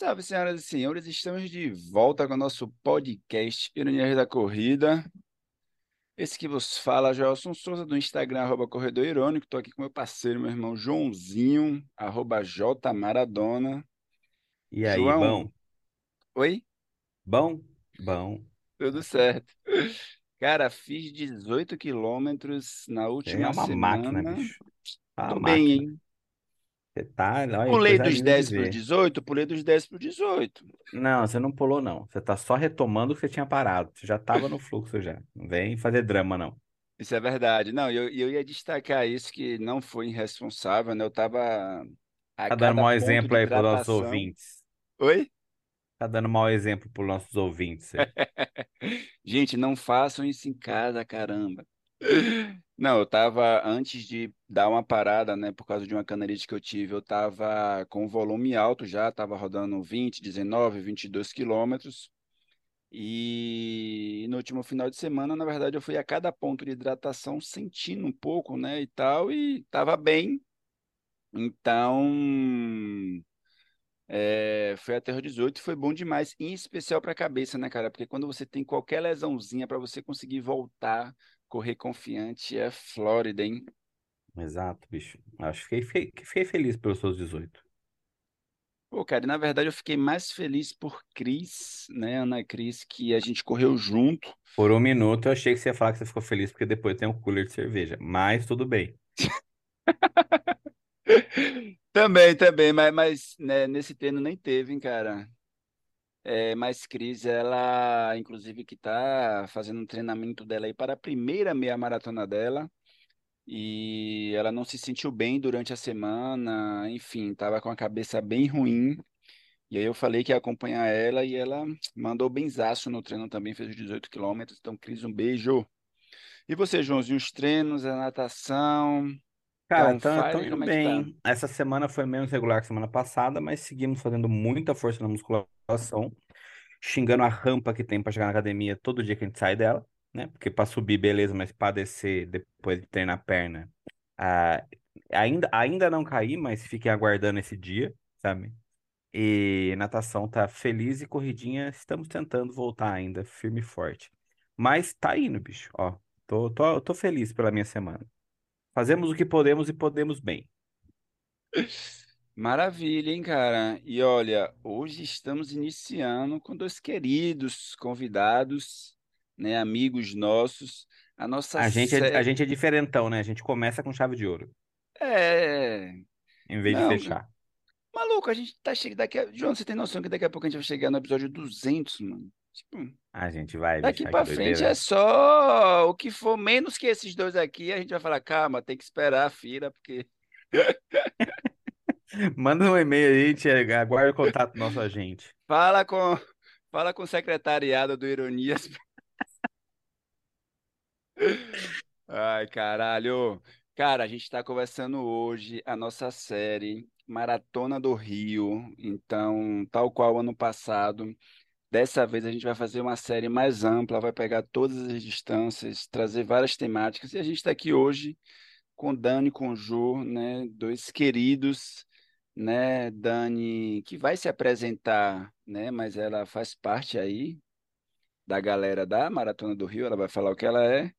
Salve, senhoras e senhores, estamos de volta com o nosso podcast Ironias da Corrida. Esse que vos fala, Joelson Souza, do Instagram, arroba Corredor Irônico. Estou aqui com meu parceiro, meu irmão Joãozinho, arroba J Maradona. E aí, João, bom? oi? Bom? Bom. Tudo certo. Cara, fiz 18 quilômetros na Você é última uma máquina, semana. bicho. É uma Tô bem, máquina. hein? Você tá, olha, Pulei dos linda de 10 para os ver. 18, pulei dos 10 para os 18. Não, você não pulou, não. Você tá só retomando o que você tinha parado. Você já tava no fluxo já. Não vem fazer drama, não. Isso é verdade. Não, eu, eu ia destacar isso, que não foi irresponsável, né? Eu tava a Tá dando mau exemplo aí pros nossos hidratação. ouvintes. Oi? Tá dando mau exemplo pros nossos ouvintes. Gente, não façam isso em casa, caramba. Não, eu tava, antes de dar uma parada, né, por causa de uma canelite que eu tive, eu tava com volume alto já, tava rodando 20, 19, 22 quilômetros. E no último final de semana, na verdade, eu fui a cada ponto de hidratação sentindo um pouco, né, e tal, e tava bem. Então, é, foi até os 18 e foi bom demais, em especial para a cabeça, né, cara? Porque quando você tem qualquer lesãozinha para você conseguir voltar, correr confiante, é Flórida, hein? Exato, bicho. Acho que fiquei, fiquei, feliz pelos seus 18. Pô, cara, na verdade eu fiquei mais feliz por Cris, né, Ana Cris, que a gente correu junto. Por um minuto eu achei que você ia falar que você ficou feliz porque depois tem um cooler de cerveja. Mas tudo bem. Também, também, mas, mas né, nesse treino nem teve, hein, cara. É, mas Cris, ela, inclusive, que tá fazendo um treinamento dela aí para a primeira meia maratona dela. E ela não se sentiu bem durante a semana, enfim, estava com a cabeça bem ruim. E aí eu falei que ia acompanhar ela e ela mandou benzaço no treino também, fez os 18 quilômetros. Então, Cris, um beijo. E você, Joãozinho, os treinos, a natação, Cara, on tá, indo Como é que tá? bem. Essa semana foi menos regular que semana passada, mas seguimos fazendo muita força na musculação, xingando a rampa que tem pra chegar na academia todo dia que a gente sai dela, né? Porque pra subir, beleza, mas pra descer depois de treinar a perna, ah, ainda, ainda não caí, mas fiquem aguardando esse dia, sabe? E natação tá feliz e corridinha, estamos tentando voltar ainda, firme e forte. Mas tá indo, bicho, ó. Tô, tô, tô feliz pela minha semana. Fazemos o que podemos e podemos bem. Maravilha, hein, cara? E olha, hoje estamos iniciando com dois queridos convidados, né, amigos nossos, a nossa A gente é, a série. gente é diferentão, né? A gente começa com chave de ouro, É, em vez de não, fechar. maluco, a gente tá chegando daqui a... João, você tem noção que daqui a pouco a gente vai chegar no episódio 200, mano? Tipo, A gente vai, daqui pra frente é só o que for menos que esses dois aqui, a gente vai falar, calma, tem que esperar a fila, porque Manda um e-mail aí, a gente aguarda o contato do nosso agente. fala com fala com o secretariado do Ironias. Ai, caralho. Cara, a gente está conversando hoje a nossa série Maratona do Rio. Então, tal qual ano passado, dessa vez a gente vai fazer uma série mais ampla, vai pegar todas as distâncias, trazer várias temáticas. E a gente está aqui hoje com Dani e com Jô, né? Dois queridos, né? Dani, que vai se apresentar, né? Mas ela faz parte aí da galera da Maratona do Rio, ela vai falar o que ela é.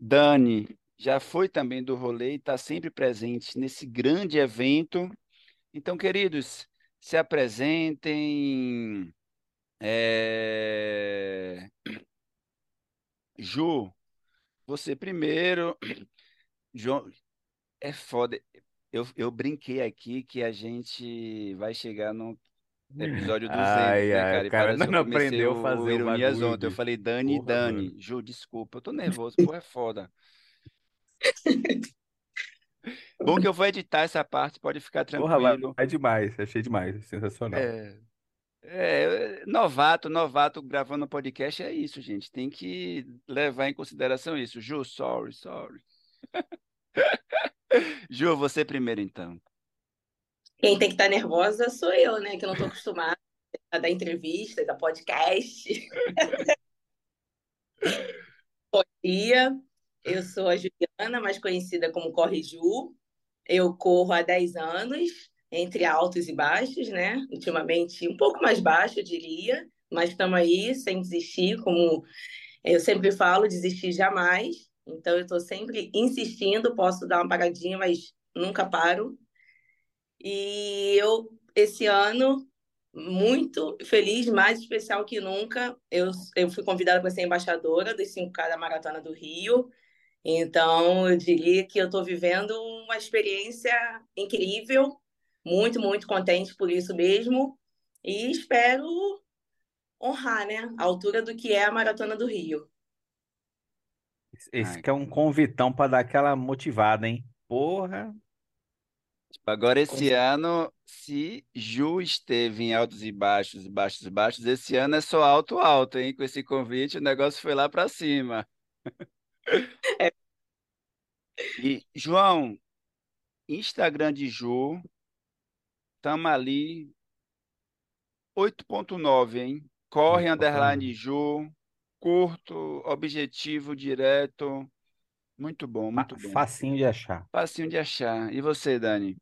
Dani já foi também do rolê e está sempre presente nesse grande evento. Então, queridos, se apresentem. É... Ju, você primeiro. João, é foda. Eu, eu brinquei aqui que a gente vai chegar no episódio 200, Ai, né, ai, o cara? Não aprendeu a fazer Ironias ontem. Eu falei Dani Porra, mano. Dani. Ju, desculpa, eu tô nervoso, porra, é foda. Bom que eu vou editar essa parte, pode ficar Porra, tranquilo. vai demais. Achei demais. Sensacional. É, é, novato, novato gravando podcast é isso, gente. Tem que levar em consideração isso. Ju, sorry, sorry. Ju, você primeiro, então. Quem tem que estar nervosa sou eu, né? Que não estou acostumada a dar entrevistas, a podcast. Bom dia, eu sou a Juliana, mais conhecida como Corre Ju. Eu corro há 10 anos, entre altos e baixos, né? Ultimamente um pouco mais baixo, eu diria, mas estamos aí sem desistir, como eu sempre falo, desistir jamais. Então eu estou sempre insistindo, posso dar uma paradinha, mas nunca paro. E eu esse ano muito feliz, mais especial que nunca. Eu, eu fui convidada para ser embaixadora dos 5K da Maratona do Rio. Então, eu diria que eu estou vivendo uma experiência incrível, muito, muito contente por isso mesmo. E espero honrar, né, a altura do que é a Maratona do Rio. Esse Ai, que é um convitão para dar aquela motivada, hein? Porra, Tipo, agora esse ano, se Ju esteve em altos e baixos, baixos e baixos, esse ano é só alto, alto, hein? Com esse convite, o negócio foi lá para cima. É. E, João, Instagram de Ju, estamos ali 8.9, hein? Corre, underline Ju, curto, objetivo, direto. Muito bom, muito bom. Facinho de achar. Facinho de achar. E você, Dani?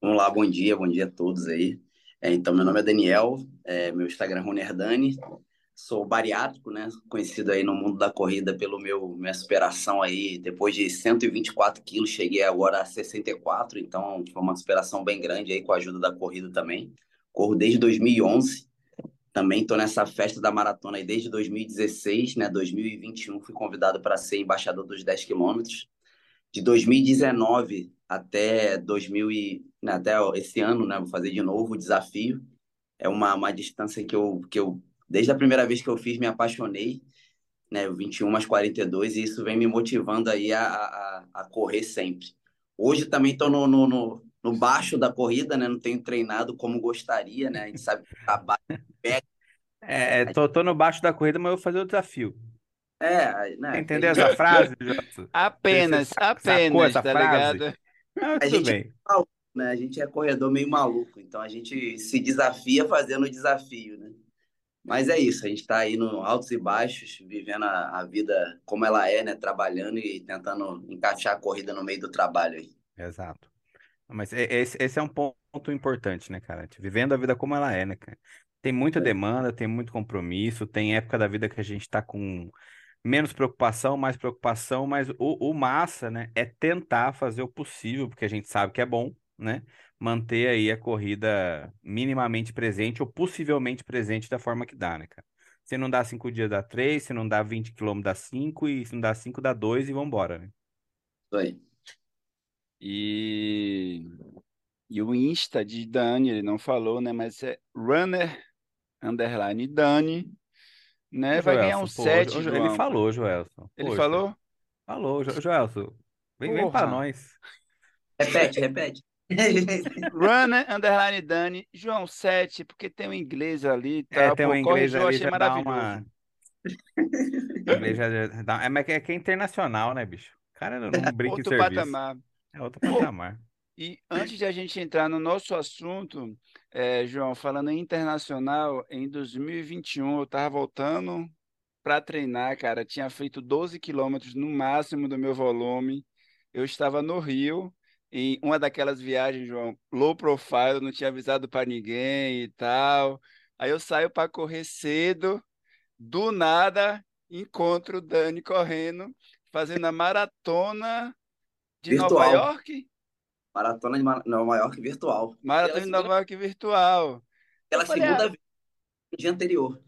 Vamos lá, bom dia, bom dia a todos aí. É, então, meu nome é Daniel, é, meu Instagram é Runerdani, sou bariátrico, né? Conhecido aí no mundo da corrida pelo meu minha superação aí, depois de 124 quilos, cheguei agora a 64, então foi uma superação bem grande aí com a ajuda da corrida também. Corro desde 2011, também estou nessa festa da maratona aí desde 2016, né? 2021 fui convidado para ser embaixador dos 10 quilômetros. De 2019 até 2000 e, né, até esse ano, né? Vou fazer de novo o desafio. É uma, uma distância que eu, que eu, desde a primeira vez que eu fiz, me apaixonei, né? 21 mais 42, e isso vem me motivando aí a, a, a correr sempre. Hoje também estou no, no, no, no, baixo da corrida, né? Não tenho treinado como gostaria, né? A gente sabe que trabalho pega. É, tô, tô no baixo da corrida, mas eu vou fazer o desafio. É, né? Entendeu essa frase, Jota? Apenas, apenas, essa tá frase? ligado? Ah, a gente, bem. É né? a gente é corredor meio maluco, então a gente se desafia fazendo o desafio, né? Mas é isso, a gente está aí no altos e baixos, vivendo a, a, vida como ela é, né? Trabalhando e tentando encaixar a corrida no meio do trabalho aí. Exato. Mas esse, esse é um ponto importante, né, cara? Vivendo a vida como ela é, né, cara? Tem muita é. demanda, tem muito compromisso, tem época da vida que a gente está com menos preocupação, mais preocupação, mas o, o massa, né, é tentar fazer o possível, porque a gente sabe que é bom, né, manter aí a corrida minimamente presente ou possivelmente presente da forma que dá, né, cara? Se não dá cinco dias, dá três, se não dá 20 quilômetros, dá cinco, e se não dá cinco, dá dois e vambora, né? Isso aí. E... e o Insta de Dani, ele não falou, né, mas é runner, underline Dani, né? Vai ganhar um pô, 7, Ele falou, Joelson. Ele Poxa. falou? Falou, jo Joelson. Vem, vem pra nós. Repete, repete. Runner, underline Dani, João 7, porque tem um inglês ali e é. É, tem um inglês ali, achei maravilhoso. Uma... inglês já dá... É, mas é que é internacional, né, bicho? Cara não, não brinca outro em serviço. patamar. É outro patamar. E antes de a gente entrar no nosso assunto, é, João, falando em internacional, em 2021 eu estava voltando para treinar, cara. Tinha feito 12 quilômetros no máximo do meu volume. Eu estava no Rio, em uma daquelas viagens, João, low profile, não tinha avisado para ninguém e tal. Aí eu saio para correr cedo, do nada encontro o Dani correndo, fazendo a maratona de Virtual. Nova York. Maratona de Nova York virtual. Maratona de Nova York virtual. Aquela segunda vez, no dia anterior.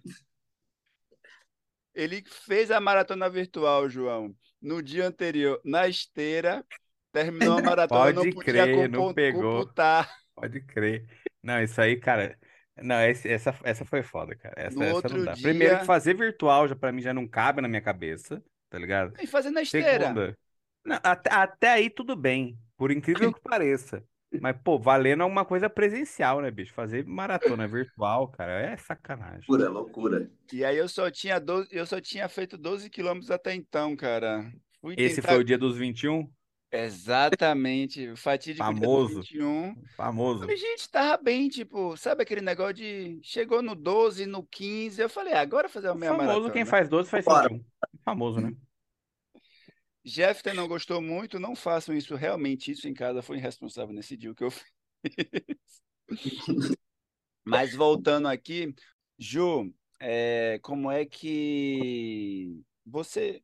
Ele fez a maratona virtual, João, no dia anterior, na esteira, terminou a maratona, Pode não crer, não pegou. Computar. Pode crer. Não, isso aí, cara. Não, esse, essa, essa foi foda, cara. Essa, no essa não dá. Dia... Primeiro que fazer virtual já para mim já não cabe na minha cabeça, tá ligado? E fazer na esteira. Segunda, não, até, até aí tudo bem. Por incrível que pareça. Mas, pô, valendo alguma coisa presencial, né, bicho? Fazer maratona virtual, cara, é sacanagem. Loucura, loucura. E aí eu só tinha 12, eu só tinha feito 12 quilômetros até então, cara. Fui Esse tentar... foi o dia dos 21? Exatamente, fatídico Famoso. dia 21. Famoso. Falei, gente, tava bem, tipo, sabe aquele negócio de chegou no 12, no 15, eu falei, ah, agora fazer a minha famoso, maratona. quem faz 12 faz 21. Famoso, né? Jeffter não gostou muito, não façam isso realmente, isso em casa foi irresponsável nesse dia que eu fiz. Mas voltando aqui, Ju, é, como é que você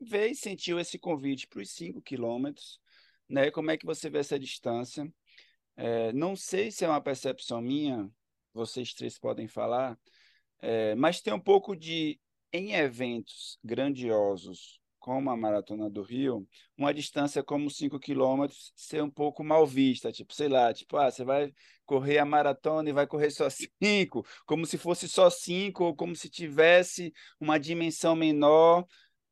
veio e sentiu esse convite para os 5 quilômetros? Né? Como é que você vê essa distância? É, não sei se é uma percepção minha, vocês três podem falar, é, mas tem um pouco de, em eventos grandiosos, como a Maratona do Rio, uma distância como 5 quilômetros ser um pouco mal vista, tipo, sei lá, tipo, ah, você vai correr a maratona e vai correr só 5, como se fosse só 5, ou como se tivesse uma dimensão menor,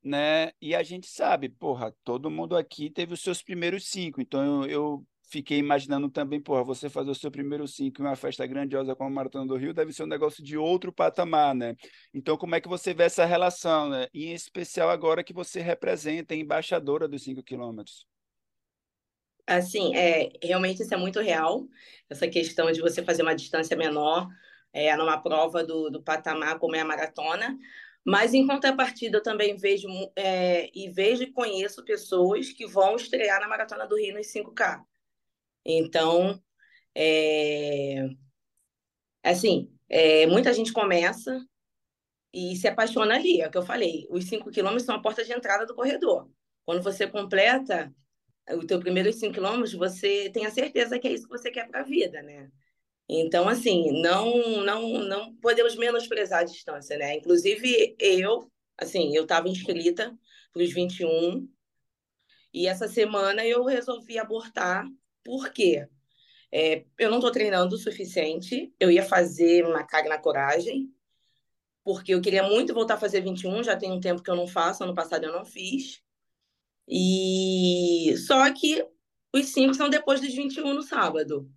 né? E a gente sabe, porra, todo mundo aqui teve os seus primeiros 5, então eu, eu fiquei imaginando também, porra, você fazer o seu primeiro cinco em uma festa grandiosa como a Maratona do Rio deve ser um negócio de outro patamar, né? Então, como é que você vê essa relação, né? E em especial agora que você representa a embaixadora dos cinco quilômetros. Assim, é, realmente isso é muito real, essa questão de você fazer uma distância menor é, numa prova do, do patamar como é a maratona, mas em contrapartida eu também vejo é, e vejo e conheço pessoas que vão estrear na Maratona do Rio nos 5K. Então, é... assim, é... muita gente começa e se apaixona ali, é o que eu falei. Os cinco quilômetros são a porta de entrada do corredor. Quando você completa o teu primeiros cinco quilômetros, você tem a certeza que é isso que você quer para a vida, né? Então, assim, não, não, não podemos menosprezar a distância, né? Inclusive, eu, assim, eu estava inscrita para os 21 e essa semana eu resolvi abortar por quê? É, eu não estou treinando o suficiente. Eu ia fazer uma carga na coragem, porque eu queria muito voltar a fazer 21, já tem um tempo que eu não faço, ano passado eu não fiz. E só que os cinco são depois dos 21 no sábado.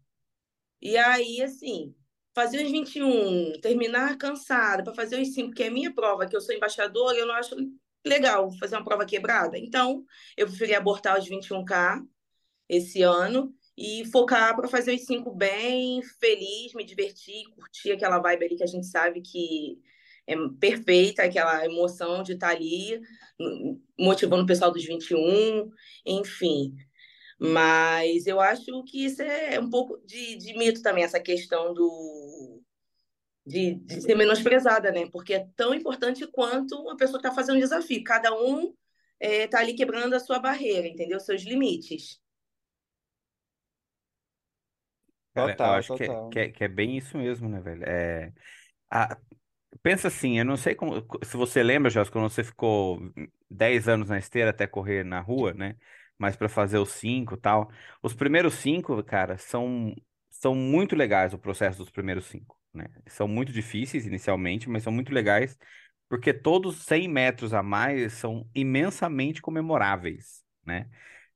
E aí, assim, fazer os 21, terminar cansada para fazer os cinco, que é minha prova, que eu sou embaixadora, eu não acho legal fazer uma prova quebrada. Então, eu preferi abortar os 21K esse ano e focar para fazer os cinco bem, feliz, me divertir, curtir aquela vibe ali que a gente sabe que é perfeita, aquela emoção de estar ali, motivando o pessoal dos 21, enfim. Mas eu acho que isso é um pouco de, de mito também, essa questão do, de, de, ser menosprezada, né? Porque é tão importante quanto uma pessoa que está fazendo um desafio. Cada um está é, ali quebrando a sua barreira, entendeu? Seus limites. Cara, eu acho que é, total. que é, que é bem isso mesmo, né, velho? É, a- pensa assim, eu não sei como, se você lembra, Jós, quando você ficou 10 anos na esteira até correr na rua, né? Mas para fazer os cinco tal. Os primeiros cinco, cara, são, são muito legais o processo dos primeiros cinco, né? São muito difíceis inicialmente, mas são muito legais, porque todos 100 metros a mais são imensamente comemoráveis, né?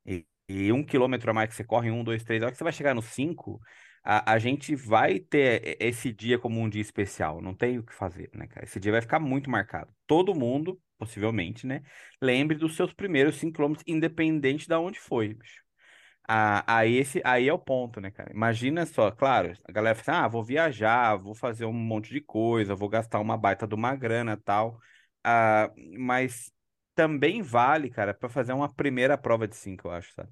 E, e um quilômetro a mais que você corre, um, dois, três, a hora que você vai chegar no cinco a, a gente vai ter esse dia como um dia especial, não tem o que fazer, né, cara? Esse dia vai ficar muito marcado. Todo mundo, possivelmente, né, lembre dos seus primeiros 5 quilômetros, independente de onde foi, bicho. Ah, aí, esse, aí é o ponto, né, cara? Imagina só, claro, a galera fala assim, ah, vou viajar, vou fazer um monte de coisa, vou gastar uma baita de uma grana tal. Ah, mas também vale, cara, para fazer uma primeira prova de 5, eu acho, sabe?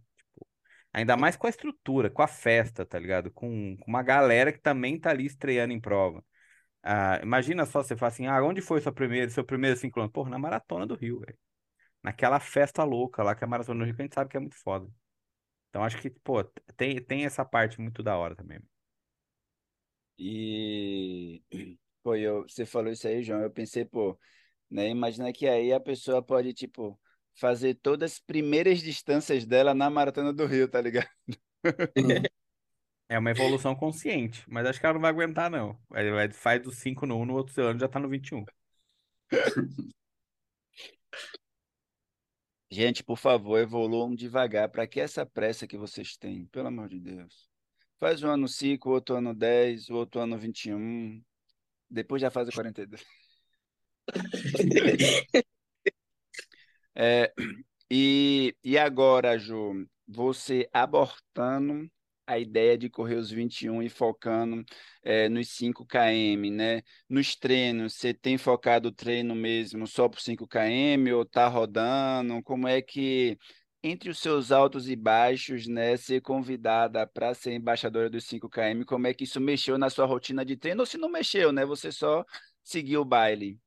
Ainda mais com a estrutura, com a festa, tá ligado? Com, com uma galera que também tá ali estreando em prova. Ah, imagina só você fala assim: ah, onde foi sua primeira, seu primeiro 5 km? Porra, na Maratona do Rio, velho. Naquela festa louca lá que é a Maratona do Rio, que a gente sabe que é muito foda. Então acho que, pô, tem, tem essa parte muito da hora também. E, pô, eu, você falou isso aí, João, eu pensei, pô, né, imagina que aí a pessoa pode, tipo, fazer todas as primeiras distâncias dela na Maratona do Rio, tá ligado? É uma evolução consciente, mas acho que ela não vai aguentar, não. Vai, faz do 5 no 1, no outro ano já tá no 21. Gente, por favor, evoluam devagar. Para que essa pressa que vocês têm? Pelo amor de Deus. Faz um ano 5, outro ano 10, outro ano 21. Depois já faz o 42. É, e, e agora, Ju, você abortando a ideia de correr os 21 e focando é, nos 5 km, né? Nos treinos, você tem focado o treino mesmo só por 5 km ou tá rodando? Como é que entre os seus altos e baixos, né, ser convidada para ser embaixadora dos 5KM, como é que isso mexeu na sua rotina de treino, ou se não mexeu, né, você só seguiu o baile?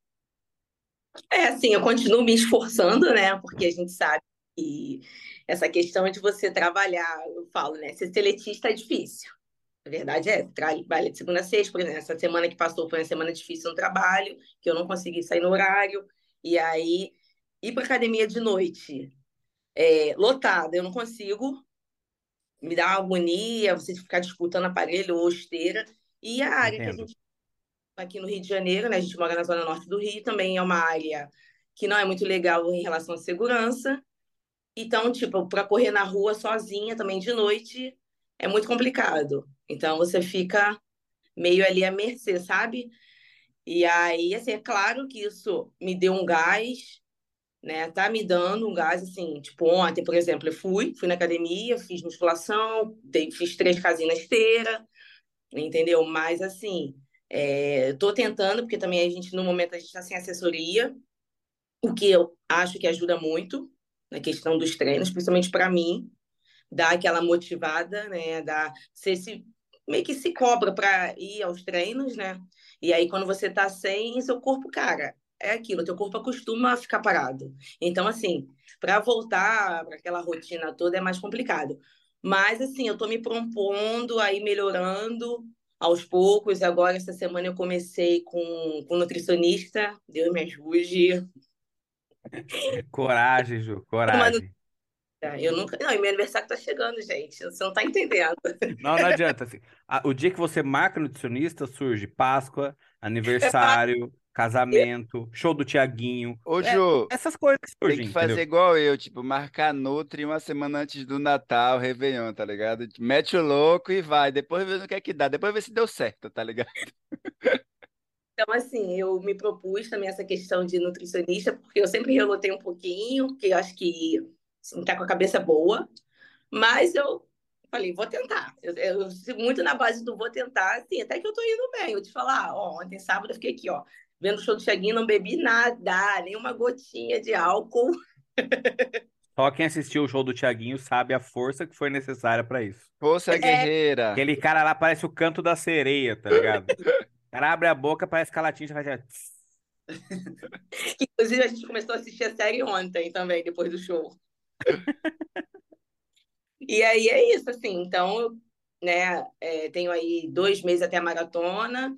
É, assim, eu continuo me esforçando, né, porque a gente sabe que essa questão de você trabalhar, eu falo, né, ser seletista é difícil. A verdade é, trabalha de segunda a sexta, por exemplo, essa semana que passou foi uma semana difícil no trabalho, que eu não consegui sair no horário, e aí ir para academia de noite, é, lotada, eu não consigo, me dá uma agonia, você ficar disputando aparelho ou esteira, e a área Entendo. que a gente aqui no Rio de Janeiro, né, a gente mora na zona norte do Rio, também é uma área que não é muito legal em relação à segurança, então, tipo, para correr na rua sozinha também de noite é muito complicado. Então, você fica meio ali à mercê, sabe? E aí, assim, é claro que isso me deu um gás, né? Tá me dando um gás, assim, tipo, ontem, por exemplo, eu fui, fui na academia, fiz musculação, fiz três casinhas na esteira, entendeu? Mas, assim, é, tô tentando, porque também a gente, no momento, a gente está sem assessoria, o que eu acho que ajuda muito, na questão dos treinos, principalmente para mim, dar aquela motivada, né? Dar, você se, meio que se cobra para ir aos treinos, né? E aí, quando você tá sem, seu corpo, cara, é aquilo, teu corpo acostuma a ficar parado. Então, assim, para voltar para aquela rotina toda é mais complicado. Mas, assim, eu tô me propondo aí melhorando aos poucos. Agora, essa semana, eu comecei com, com nutricionista, Deus me ajude. Coragem, Ju, coragem. Eu nunca. Não, e meu aniversário tá chegando, gente. Você não tá entendendo. Não, não adianta. Assim. O dia que você marca nutricionista, surge Páscoa, aniversário, casamento, show do Tiaguinho. Ô, é, Ju, essas coisas surgem. Tem que fazer entendeu? igual eu, tipo, marcar Nutri uma semana antes do Natal, Réveillon, tá ligado? Mete o louco e vai. Depois vê no que é que dá. Depois vê se deu certo, tá ligado? Então, assim, eu me propus também essa questão de nutricionista, porque eu sempre relutei um pouquinho, porque eu acho que assim, tá com a cabeça boa, mas eu falei, vou tentar. Eu, eu sigo muito na base do vou tentar, assim, até que eu tô indo bem. Eu te falar, ó, ontem sábado eu fiquei aqui, ó, vendo o show do Cheguinho, não bebi nada, nem uma gotinha de álcool. Só quem assistiu o show do Tiaguinho sabe a força que foi necessária para isso. Força é... guerreira. Aquele cara lá parece o canto da sereia, tá ligado? cara abre a boca, parece que a latinha já vai... Inclusive, a gente começou a assistir a série ontem também, depois do show. e aí é isso, assim. Então, né, é, tenho aí dois meses até a maratona.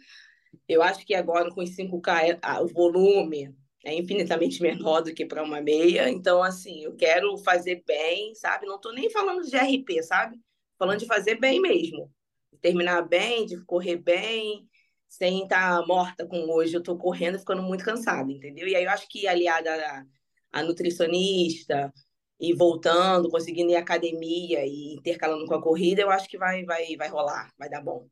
Eu acho que agora com os 5K, o volume é infinitamente menor do que para uma meia. Então, assim, eu quero fazer bem, sabe? Não estou nem falando de RP, sabe? Falando de fazer bem mesmo. terminar bem, de correr bem, sem estar tá morta com hoje, eu estou correndo ficando muito cansada, entendeu? E aí eu acho que aliada a, a nutricionista e voltando, conseguindo ir à academia e intercalando com a corrida, eu acho que vai, vai, vai rolar, vai dar bom.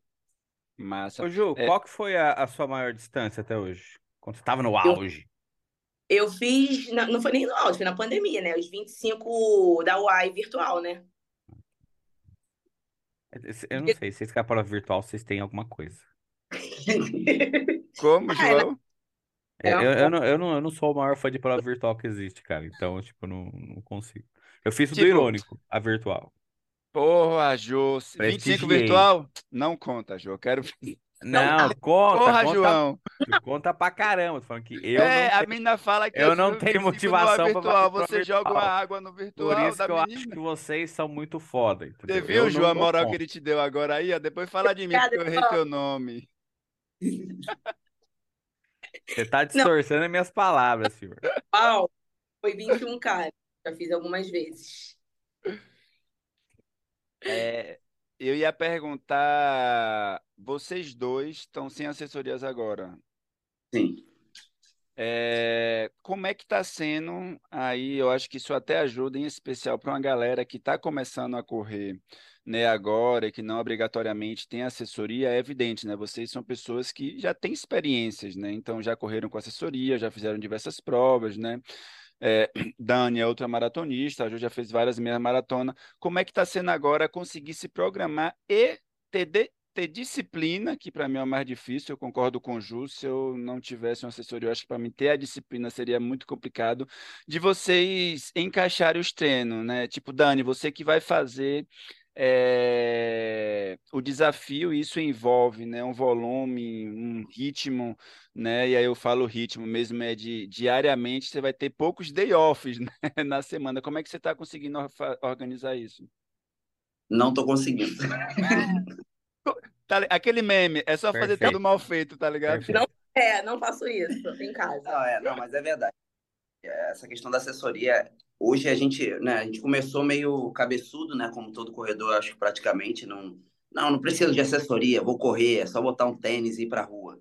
Massa. Ô, Ju, é... qual que foi a, a, sua maior distância até hoje? Quando você estava no auge? Eu, eu fiz, não foi nem no auge, foi na pandemia, né? Os 25 da UAI virtual, né? Eu não sei, se vocês ficar para virtual, vocês têm alguma coisa. Como, ah, João? É, eu, eu, não, eu, não, eu não sou o maior fã de prova virtual que existe, cara. Então, tipo, não, não consigo. Eu fiz tudo tipo, irônico, a virtual. Porra, Jô. 25 virtual? Não conta, Jô. Quero. Não, conta. Porra, conta, João. Conta pra caramba. Tô falando que eu é, não a menina fala que eu não tenho motivação virtual. Pra você joga uma água no virtual. Por isso que eu menina. acho que vocês são muito foda. Entendeu? Você viu, João, a moral que ele te deu agora aí? Ó, depois fala de mim, porque eu errei teu nome. Você tá distorcendo não. minhas palavras, senhor. Uau, foi 21 cara. Já fiz algumas vezes. É, eu ia perguntar, vocês dois estão sem assessorias agora? Sim. É, como é que está sendo aí? Eu acho que isso até ajuda, em especial para uma galera que está começando a correr né, agora, que não obrigatoriamente tem assessoria, é evidente, né? Vocês são pessoas que já têm experiências, né? Então já correram com assessoria, já fizeram diversas provas, né? É, Dani é outra maratonista, a Ju já fez várias meias maratonas. Como é que está sendo agora conseguir se programar e ter ter disciplina, que para mim é o mais difícil, eu concordo com o Ju, se eu não tivesse uma assessoria, eu acho que para mim ter a disciplina seria muito complicado, de vocês encaixarem os treinos, né? Tipo, Dani, você que vai fazer é, o desafio, isso envolve né, um volume, um ritmo, né? E aí eu falo ritmo mesmo, é de diariamente você vai ter poucos day offs né, na semana. Como é que você está conseguindo organizar isso? Não estou conseguindo. Tá, aquele meme, é só Perfeito. fazer tudo mal feito, tá ligado? Não, é, não faço isso em casa. Não, é, não, mas é verdade. Essa questão da assessoria, hoje a gente, né, a gente começou meio cabeçudo, né, como todo corredor, acho que praticamente não, não, não preciso de assessoria, vou correr, é só botar um tênis e ir para rua.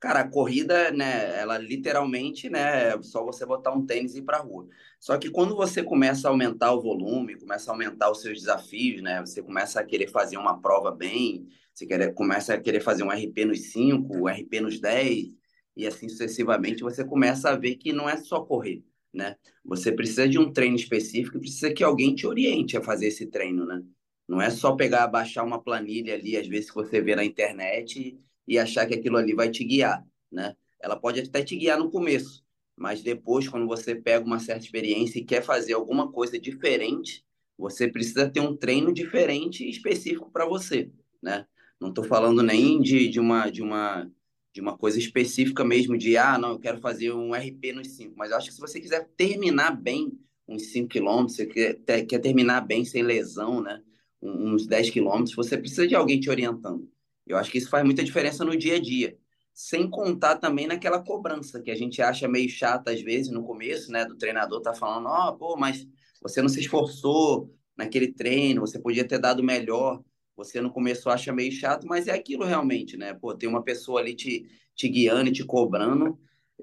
Cara, a corrida, né, ela literalmente, né, é só você botar um tênis e ir para rua. Só que quando você começa a aumentar o volume, começa a aumentar os seus desafios, né, você começa a querer fazer uma prova bem, você quer, começa a querer fazer um RP nos 5, um RP nos 10, e assim sucessivamente, você começa a ver que não é só correr, né? Você precisa de um treino específico, precisa que alguém te oriente a fazer esse treino, né? Não é só pegar, baixar uma planilha ali, às vezes que você vê na internet e achar que aquilo ali vai te guiar, né? Ela pode até te guiar no começo, mas depois, quando você pega uma certa experiência e quer fazer alguma coisa diferente, você precisa ter um treino diferente e específico para você, né? Não estou falando nem de, de, uma, de, uma, de uma coisa específica mesmo, de, ah, não, eu quero fazer um RP nos 5, mas eu acho que se você quiser terminar bem uns 5 quilômetros, você quer, quer terminar bem sem lesão, né? uns 10 quilômetros, você precisa de alguém te orientando. Eu acho que isso faz muita diferença no dia a dia. Sem contar também naquela cobrança que a gente acha meio chata às vezes no começo, né? Do treinador tá falando, ó, oh, pô, mas você não se esforçou naquele treino, você podia ter dado melhor. Você no começo acha meio chato, mas é aquilo realmente, né? Pô, tem uma pessoa ali te, te guiando e te cobrando.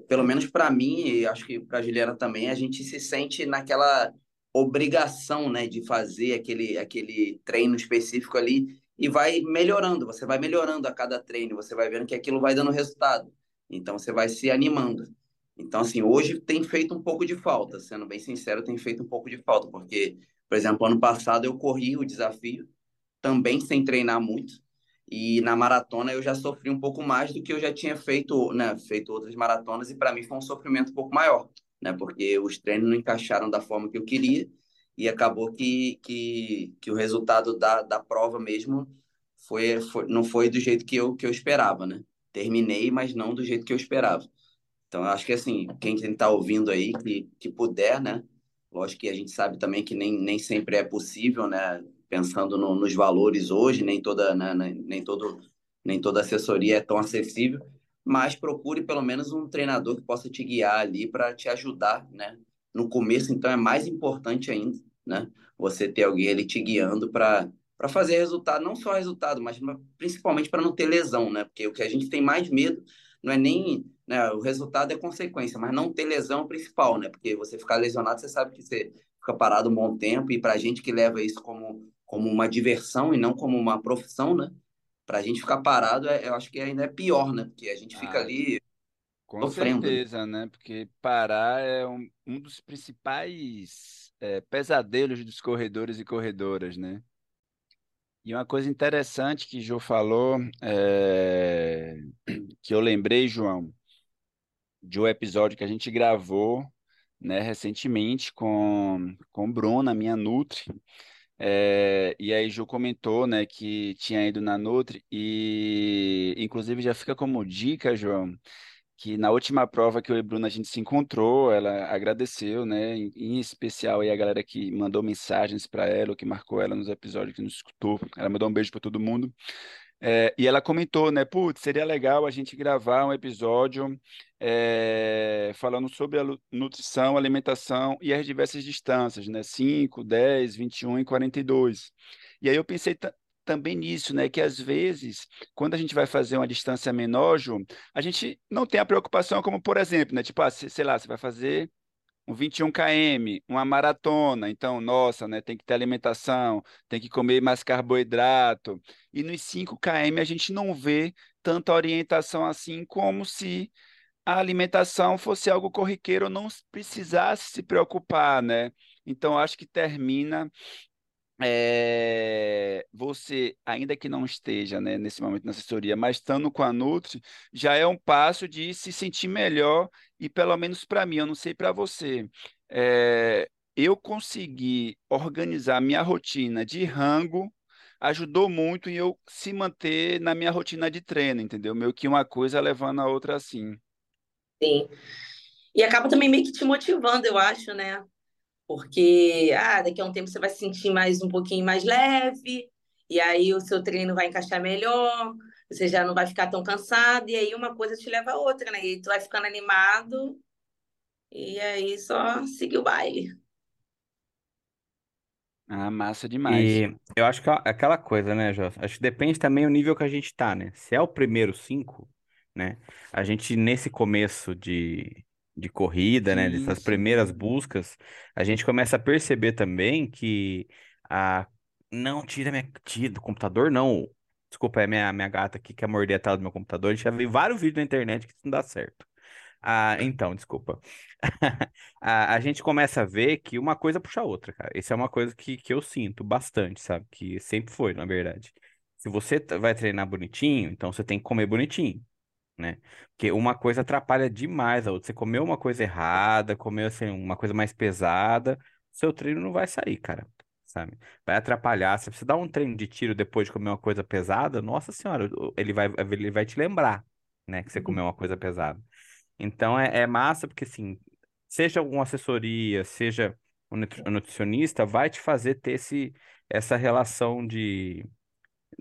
Pelo menos para mim, e acho que para a Juliana também, a gente se sente naquela obrigação, né, de fazer aquele, aquele treino específico ali e vai melhorando, você vai melhorando a cada treino, você vai vendo que aquilo vai dando resultado. Então você vai se animando. Então assim, hoje tem feito um pouco de falta, sendo bem sincero, tem feito um pouco de falta, porque, por exemplo, ano passado eu corri o desafio também sem treinar muito. E na maratona eu já sofri um pouco mais do que eu já tinha feito, né, feito outras maratonas e para mim foi um sofrimento um pouco maior, né, porque os treinos não encaixaram da forma que eu queria e acabou que, que, que o resultado da, da prova mesmo foi, foi, não foi do jeito que eu, que eu esperava, né? Terminei, mas não do jeito que eu esperava. Então, acho que assim, quem está ouvindo aí, que, que puder, né? Lógico que a gente sabe também que nem, nem sempre é possível, né? Pensando no, nos valores hoje, nem toda, né? nem, todo, nem toda assessoria é tão acessível, mas procure pelo menos um treinador que possa te guiar ali para te ajudar, né? no começo, então é mais importante ainda, né? Você ter alguém ali te guiando para para fazer resultado, não só resultado, mas principalmente para não ter lesão, né? Porque o que a gente tem mais medo não é nem, né, o resultado é consequência, mas não ter lesão é o principal, né? Porque você ficar lesionado, você sabe que você fica parado um bom tempo e para a gente que leva isso como como uma diversão e não como uma profissão, né? Para a gente ficar parado, é, eu acho que ainda é pior, né? Porque a gente fica ah. ali com sofrendo. certeza, né? Porque parar é um, um dos principais é, pesadelos dos corredores e corredoras, né? E uma coisa interessante que João falou, é... que eu lembrei, João, de um episódio que a gente gravou né, recentemente com, com Bruna, minha Nutri. É, e aí, Ju comentou né, que tinha ido na Nutri, e inclusive já fica como dica, João, que na última prova que eu e Bruna a gente se encontrou, ela agradeceu, né, em, em especial aí a galera que mandou mensagens para ela, ou que marcou ela nos episódios que nos escutou. Ela mandou um beijo para todo mundo. É, e ela comentou, né, putz, seria legal a gente gravar um episódio é, falando sobre a nutrição, alimentação e as diversas distâncias, né, 5, 10, 21 e 42. E aí eu pensei também nisso, né? Que às vezes, quando a gente vai fazer uma distância menor, Ju, a gente não tem a preocupação, como por exemplo, né? Tipo, ah, sei lá, você vai fazer um 21 km, uma maratona, então, nossa, né? Tem que ter alimentação, tem que comer mais carboidrato. E nos 5 km a gente não vê tanta orientação assim como se a alimentação fosse algo corriqueiro, não precisasse se preocupar, né? Então, acho que termina é, você, ainda que não esteja, né, nesse momento na assessoria, mas estando com a Nutri, já é um passo de se sentir melhor e pelo menos para mim, eu não sei para você, é, eu consegui organizar minha rotina de rango, ajudou muito em eu se manter na minha rotina de treino, entendeu? Meio que uma coisa levando a outra assim. Sim. E acaba também meio que te motivando, eu acho, né? Porque ah, daqui a um tempo você vai se sentir mais um pouquinho mais leve, e aí o seu treino vai encaixar melhor, você já não vai ficar tão cansado, e aí uma coisa te leva a outra, né? E tu vai ficando animado, e aí só seguir o baile. Ah, massa demais. E eu acho que é aquela coisa, né, Jô? Acho que depende também do nível que a gente tá, né? Se é o primeiro cinco, né? A gente, nesse começo de, de corrida, né? Sim, Dessas primeiras buscas, a gente começa a perceber também que a... Não, tira minha... Tira do computador, não. Desculpa, é minha, minha gata aqui que quer morder a tela do meu computador. A gente já viu vários vídeos na internet que isso não dá certo. Ah, então, desculpa. A, a gente começa a ver que uma coisa puxa a outra, cara. Isso é uma coisa que, que eu sinto bastante, sabe? Que sempre foi, na verdade. Se você vai treinar bonitinho, então você tem que comer bonitinho, né? Porque uma coisa atrapalha demais a outra. Você comeu uma coisa errada, comeu assim, uma coisa mais pesada, seu treino não vai sair, cara. Sabe? Vai atrapalhar. Se você dá um treino de tiro depois de comer uma coisa pesada, nossa senhora, ele vai, ele vai te lembrar, né, que você comeu uma coisa pesada. Então é, é massa porque assim, seja alguma assessoria, seja um um nutricionista, vai te fazer ter esse, essa relação de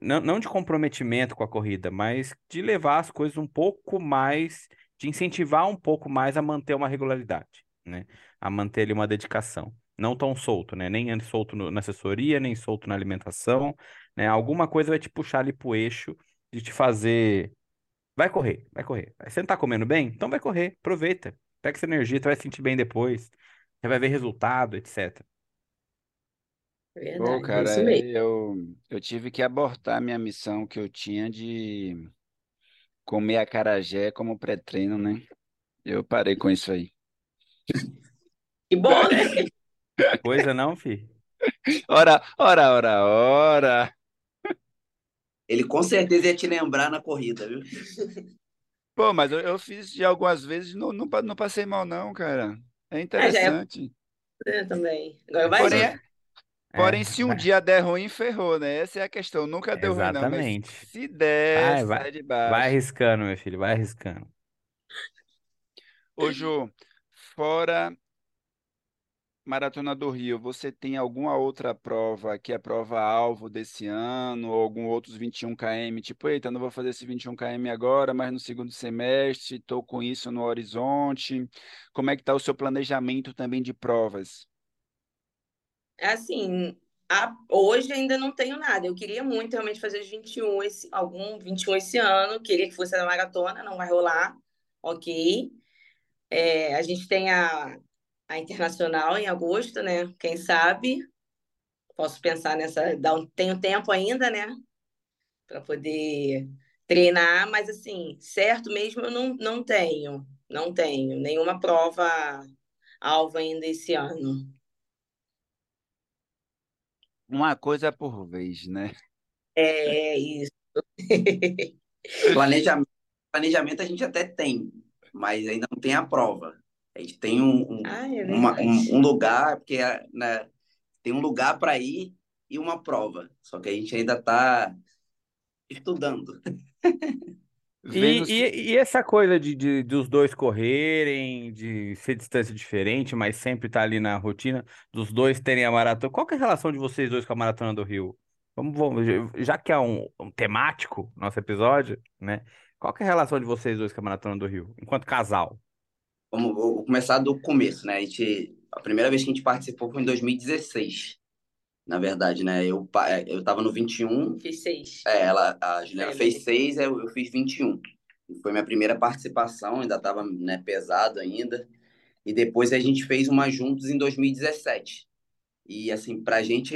não, não de comprometimento com a corrida, mas de levar as coisas um pouco mais, de incentivar um pouco mais a manter uma regularidade, né? A manter ali uma dedicação. Não tão solto, né? Nem solto no- na assessoria, nem solto na alimentação, né? Alguma coisa vai te puxar ali pro eixo de te fazer Vai correr, vai correr. Você não tá comendo bem? Então vai correr, aproveita. Pega essa energia, tu vai se sentir bem depois. Você vai ver resultado, etc. É Pô, verdade, é cara, isso é, mesmo. eu, eu tive que abortar a minha missão que eu tinha de comer acarajé como pré-treino, né? Eu parei com isso aí. Que bom, né? Coisa não, fi. Ora, ora, ora, ora. Ele com certeza ia te lembrar na corrida, viu? Pô, mas eu, eu fiz de algumas vezes, não, não, não passei mal não, cara. É Ah, já é interessante. né, também. Agora vai Porém, é- porém, É, se um vai. dia der ruim, ferrou, né? Essa é a questão. Nunca deu ruim, não, mas Exatamente. se der, Vai, vai. sai de Vai baixo. arriscando, meu filho, vai arriscando. Ô, Jô, fora Maratona do Rio, você tem alguma outra prova que é prova-alvo desse ano, ou algum outros 21 km? Tipo, eita, não vou fazer esse 21 km agora, mas no segundo semestre, estou com isso no horizonte. Como é que está o seu planejamento também de provas? É Assim, a- hoje ainda não tenho nada. Eu queria muito realmente fazer os 21 esse, algum 21 esse ano. Queria que fosse a maratona, não vai rolar. Ok. É, a gente tem a, a internacional em agosto, né? Quem sabe? Posso pensar nessa. Dá um, tenho tempo ainda, né? Para poder treinar, mas assim, certo mesmo eu não, não tenho. Não tenho nenhuma prova alvo ainda esse ano. Uma coisa por vez, né? É isso. Planejamento, planejamento a gente até tem, mas ainda não tem a prova. A gente tem um, um, Ah, é uma- um, um lugar, porque né, tem um lugar para ir e uma prova. Só que a gente ainda está estudando. E, e, e essa coisa de, de- dos dois correrem, de ser distância diferente, mas sempre estar ali na rotina, dos dois terem a maratona. Qual que é a relação de vocês dois com a Maratona do Rio? Vamos, vamos, já já que é um, um temático nosso episódio, né? Qual que é a relação de vocês dois com a Maratona do Rio, enquanto casal? Vamos, vou começar do começo, né? A gente, a primeira vez que a gente participou foi em 2016, na verdade, né? Eu, pa- eu estava no 21, Fiz seis. é, ela, a Juliana É, fez 6, eu, eu fiz 21. E Foi minha primeira participação, ainda estava né, pesado ainda. E depois a gente fez uma juntos em 2017. E assim, pra gente,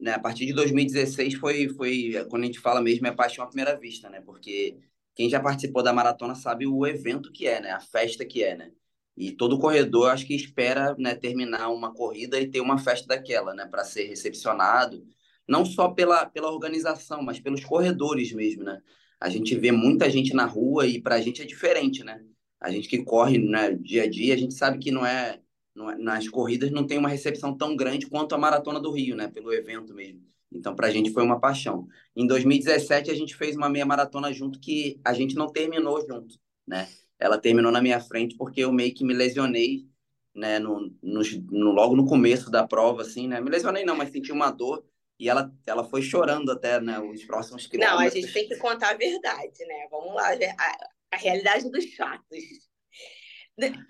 né, a partir de 2016 foi, foi quando a gente fala mesmo é paixão à primeira vista, né? Porque quem já participou da maratona sabe o evento que é, né? A festa que é, né? E todo corredor acho que espera, né, terminar uma corrida e ter uma festa daquela, né, para ser recepcionado, não só pela, pela organização, mas pelos corredores mesmo, né? A gente vê muita gente na rua e para a gente é diferente, né? A gente que corre né, dia a dia, a gente sabe que não é, não é, nas corridas não tem uma recepção tão grande quanto a Maratona do Rio, né? Pelo evento mesmo. Então, para a gente foi uma paixão. Em 2017, a gente fez uma meia maratona junto que a gente não terminou junto, né? Ela terminou na minha frente porque eu meio que me lesionei, né? No, no, no logo no começo da prova, assim, né? Me lesionei não, mas senti uma dor e ela, ela foi chorando até, né? Os próximos quilômetros. Não, a gente tem que contar a verdade, né? Vamos lá, a, a realidade dos fatos.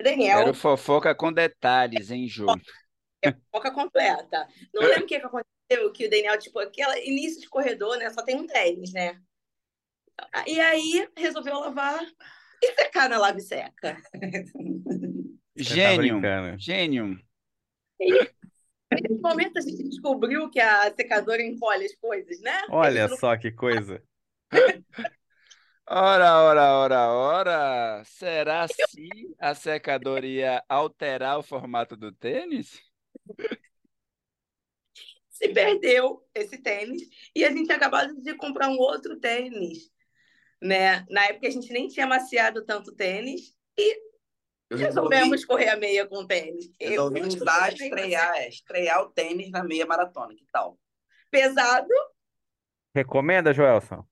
Daniel. Quero fofoca com detalhes, hein, Ju? É fofoca completa. Não lembro o que, que aconteceu, que o Daniel, tipo, aquele início de corredor, né? Só tem um tênis, né? E aí resolveu lavar e secar na lave seca. Gênio, gênio. Nesse momento a gente descobriu que a secadora encolhe as coisas, né? Olha só que coisa. Ora, ora, ora, ora. Será se a secadora ia alterar o formato do tênis? Se perdeu esse tênis e a gente acabou de comprar um outro tênis, né? Na época a gente nem tinha maciado tanto tênis e eu resolvemos resolvi... correr a meia com tênis. Resolvi eu, usar, estrear, é, estrear o tênis na meia maratona. Que tal? Pesado. Recomenda, Joelson?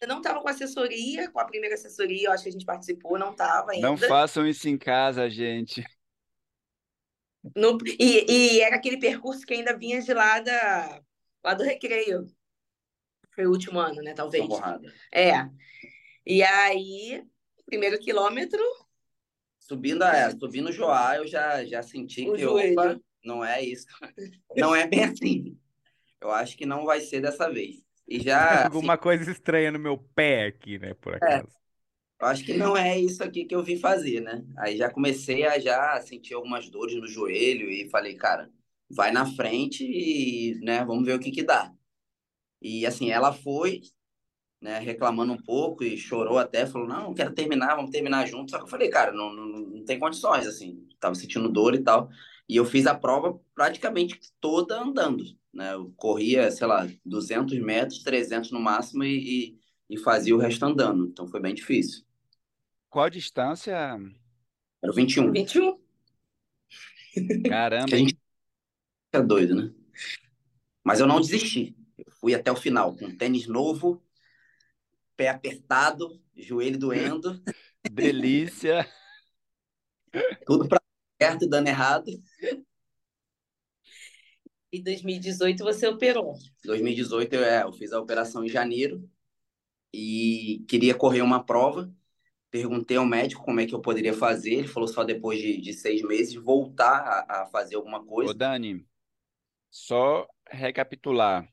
Eu não estava com assessoria, com a primeira assessoria, eu acho que a gente participou, não estava ainda. Não façam isso em casa, gente. No, e, e era aquele percurso que ainda vinha de lá, da, lá do recreio. Foi o último ano, né? Talvez. É. E aí, primeiro quilômetro. Subindo, é, subindo o Joá, eu já, já senti o que opa, não é isso. Não é bem assim. Eu acho que não vai ser dessa vez. E já. Alguma assim, coisa estranha no meu pé aqui, né? Por é. acaso. É, eu acho que não é isso aqui que eu vim fazer, né? Aí já comecei a já sentir algumas dores no joelho e falei, cara, vai na frente e, né, vamos ver o que que dá. E assim, ela foi, né, reclamando um pouco e chorou até, falou, não, quero terminar, vamos terminar junto. Só que eu falei, cara, não, não, não tem condições, assim, tava sentindo dor e tal. E eu fiz a prova praticamente toda andando, né? Eu corria, sei lá, 200 metros, 300 no máximo e, e, e fazia o resto andando. Então foi bem difícil. Qual a distância? Era o 21. 21? Caramba. a gente é doido, né? Mas eu não desisti. Eu fui até o final, com tênis novo, pé apertado, joelho doendo. Delícia. Tudo para certo e dando errado. E 2018 você operou? 2018 eu, é, eu fiz a operação em janeiro e queria correr uma prova Perguntei ao médico como é que eu poderia fazer. Ele falou só depois de, de seis meses voltar a, a fazer alguma coisa. Ô, Dani, só recapitular.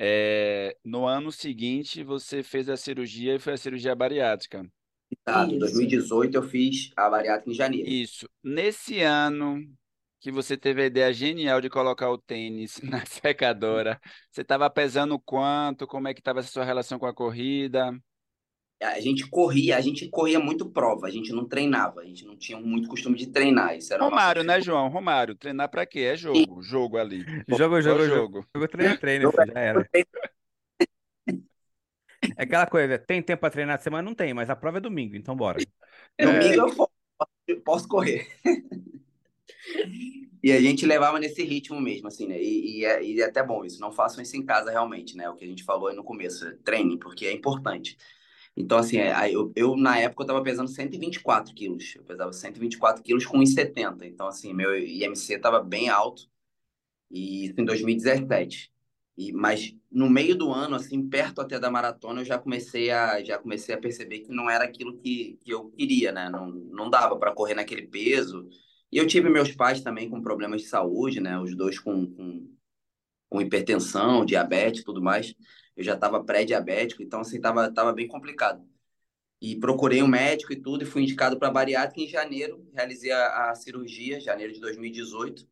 É, no ano seguinte, você fez a cirurgia e foi a cirurgia bariátrica. Exato, em 2018 eu fiz a bariátrica em janeiro. Isso. Nesse ano que você teve a ideia genial de colocar o tênis na secadora, você estava pesando quanto? Como é que estava a sua relação com a corrida? A gente corria, a gente corria muito prova, a gente não treinava, a gente não tinha muito costume de treinar. Isso era Romário, né, João? Romário, treinar para quê? É jogo, jogo ali. Jogo, jogo, jogo. Jogo, treino, treino, já era. É aquela coisa, tem tempo para treinar semana? Não tem, mas a prova é domingo, então bora. Domingo eu posso, eu posso correr. E a gente levava nesse ritmo mesmo, assim, né? E, e, é, e é até bom isso. Não façam isso em casa realmente, né? O que a gente falou aí no começo. Treine, porque é importante. Então, assim, é, eu, eu na época eu estava pesando 124 quilos. Eu pesava 124 quilos com 1,70. Então, assim, meu IMC estava bem alto. E isso em 2017. E, mas no meio do ano, assim, perto até da maratona, eu já comecei a, já comecei a perceber que não era aquilo que, que eu queria, né? Não, não dava para correr naquele peso. E eu tive meus pais também com problemas de saúde, né? Os dois com, com, com hipertensão, diabetes e tudo mais eu já estava pré-diabético, então assim, tava, tava bem complicado. E procurei um médico e tudo, e fui indicado para bariátrica em janeiro, realizei a, a, cirurgia, janeiro de 2018,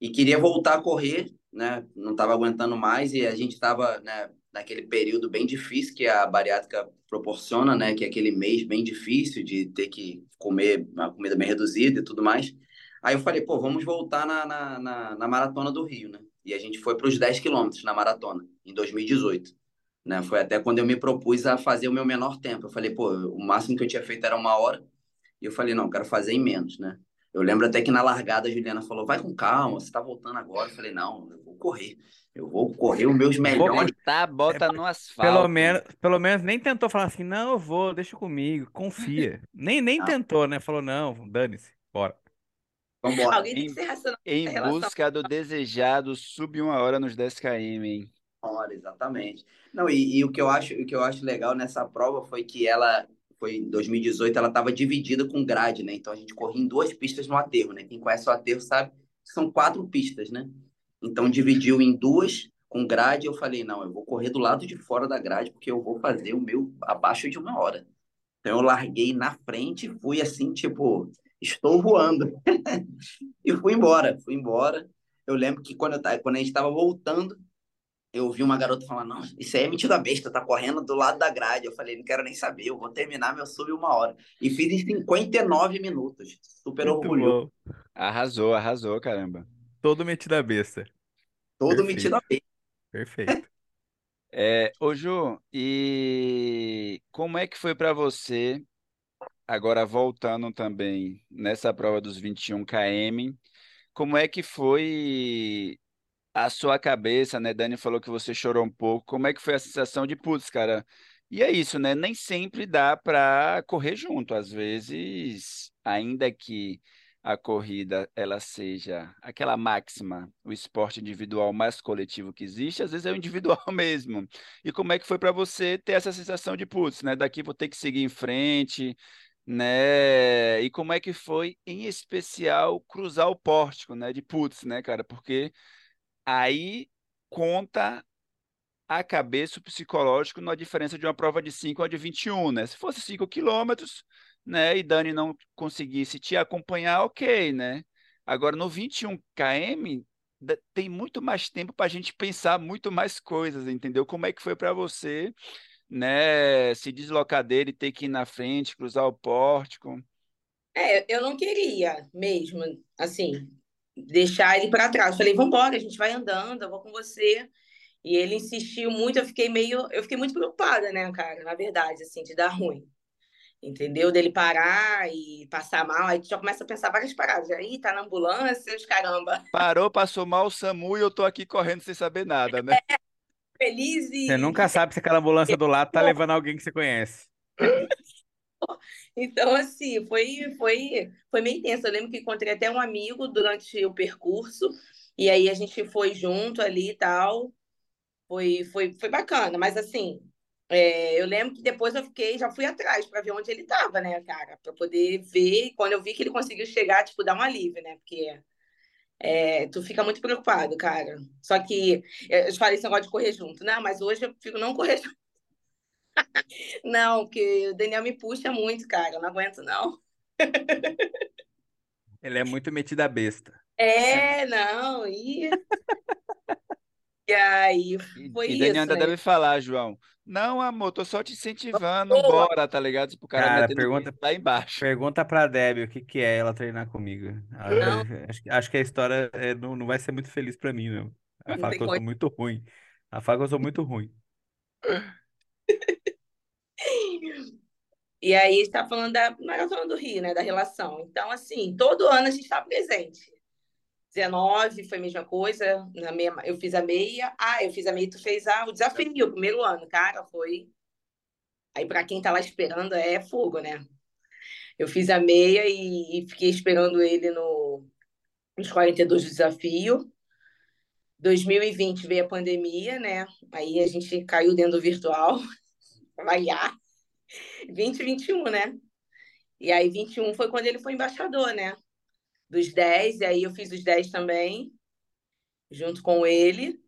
e queria voltar a correr, né? Não estava aguentando mais, e a gente estava né, naquele período bem difícil que a bariátrica proporciona, né? Que é aquele mês bem difícil de ter que comer uma comida bem reduzida e tudo mais. Aí eu falei, pô, vamos voltar na, na, na, na maratona do Rio, né? E a gente foi para os 10 quilômetros na maratona, em 2018. Né? Foi até quando eu me propus a fazer o meu menor tempo. Eu falei, pô, o máximo que eu tinha feito era uma hora. E eu falei, não, quero fazer em menos, né? Eu lembro até que na largada a Juliana falou, vai com calma, você tá voltando agora. Eu falei, não, eu vou correr. Eu vou correr os meus melhores. Tá, bota no asfalto. Pelo menos, pelo menos nem tentou falar assim, não, eu vou, deixa comigo, confia. nem nem Não. tentou, né? Falou, não, dane-se, bora. Vambora. Alguém tem Em, que ser racional em busca do desejado, sub uma hora nos 10 km, hein? hora, exatamente. Não, e, e o que eu acho, o que eu acho legal nessa prova foi que ela foi em 2018, ela estava dividida com grade, né? Então a gente corria em duas pistas no aterro, né? Quem conhece o aterro sabe que são quatro pistas, né? Então dividiu em duas com grade, eu falei, não, eu vou correr do lado de fora da grade porque eu vou fazer o meu abaixo de uma hora. Então eu larguei na frente, fui assim, tipo, estou voando. e fui embora, fui embora. Eu lembro que quando, eu, quando a gente estava voltando, eu vi uma garota falando, não, isso aí é metido a besta, tá correndo do lado da grade. Eu falei, não quero nem saber, eu vou terminar meu sub uma hora. E fiz em 59 minutos. Super Muito orgulhoso. bom. Arrasou, arrasou, caramba. Todo metido a besta. Todo metido a Perfeito. besta. Perfeito. É, ô Ju, e como é que foi para você, agora voltando também nessa prova dos 21 km, como é que foi a sua cabeça, né? Dani falou que você chorou um pouco. Como é que foi a sensação de, putz, cara? E é isso, né? Nem sempre dá para correr junto. Às vezes, ainda que a corrida ela seja aquela máxima, o esporte individual mais coletivo que existe, às vezes é o individual mesmo. E como é que foi para você ter essa sensação de, putz, né? Daqui vou ter que seguir em frente, né? E como é que foi, em especial, cruzar o pórtico, né? De putz, né, cara? Porque Aí conta a cabeça, o psicológico, na diferença de uma prova de 5 a de 21, né? Se fosse 5 quilômetros, né, e Dani não conseguisse te acompanhar, ok, né? Agora, no 21 km, tem muito mais tempo para a gente pensar muito mais coisas, entendeu? Como é que foi para você, né, se deslocar dele, ter que ir na frente, cruzar o pórtico? É, eu não queria mesmo, assim, deixar ele para trás. Falei, vambora, a gente vai andando, eu vou com você. E ele insistiu muito, eu fiquei meio, eu fiquei muito preocupada, né, cara, na verdade, assim, de dar ruim. Entendeu? Dele parar e passar mal, aí tu já começa a pensar várias paradas. Aí tá na ambulância, os caramba, Parou, passou mal o SAMU e eu tô aqui correndo sem saber nada, né? Feliz Você e nunca sabe se aquela ambulância do lado tá levando alguém que você conhece. Então, assim, foi, foi, foi meio tenso. Eu lembro que encontrei até um amigo durante o percurso, e aí a gente foi junto ali e tal. Foi, foi, foi bacana, mas assim, é, eu lembro que depois eu fiquei, já fui atrás para ver onde ele estava, né, cara? Para poder ver. Quando eu vi que ele conseguiu chegar, tipo, dar um alívio, né? Porque é, tu fica muito preocupado, cara. Só que é, eu te falei esse negócio de correr junto, né? Mas hoje eu fico não correr junto. Não, porque o Daniel me puxa muito, cara. Eu não aguento, não. Ele é muito metido a besta. É, não, e, e aí E, foi e isso, ainda né? deve falar, João. Não, amor, tô só te incentivando, Boa. bora, tá ligado? Tipo, o cara Cara, pergunta, lá embaixo. pergunta pra Debbie o que que é ela treinar comigo. Não, Ah, Acho, que- acho que a história é, não, não vai ser muito feliz pra mim, não. Ela não fala que eu sou muito ruim. Ela fala que eu sou muito ruim. E aí está falando da Maratona do Rio, né? Da relação. Então, assim, todo ano a gente está presente. 19 foi a mesma coisa. Na meia, eu fiz a meia. Ah, eu fiz a meia, tu fez a, o desafio, o primeiro ano, cara, foi. Aí, para quem tá lá esperando, é fogo, né? Eu fiz a meia e, e fiquei esperando ele no, nos 42 do desafio. 2020 veio a pandemia, né? Aí a gente caiu dentro do virtual, trabalhar. 2021, né? E aí 21 foi quando ele foi embaixador, né? Dos 10, e aí eu fiz os 10 também, junto com ele.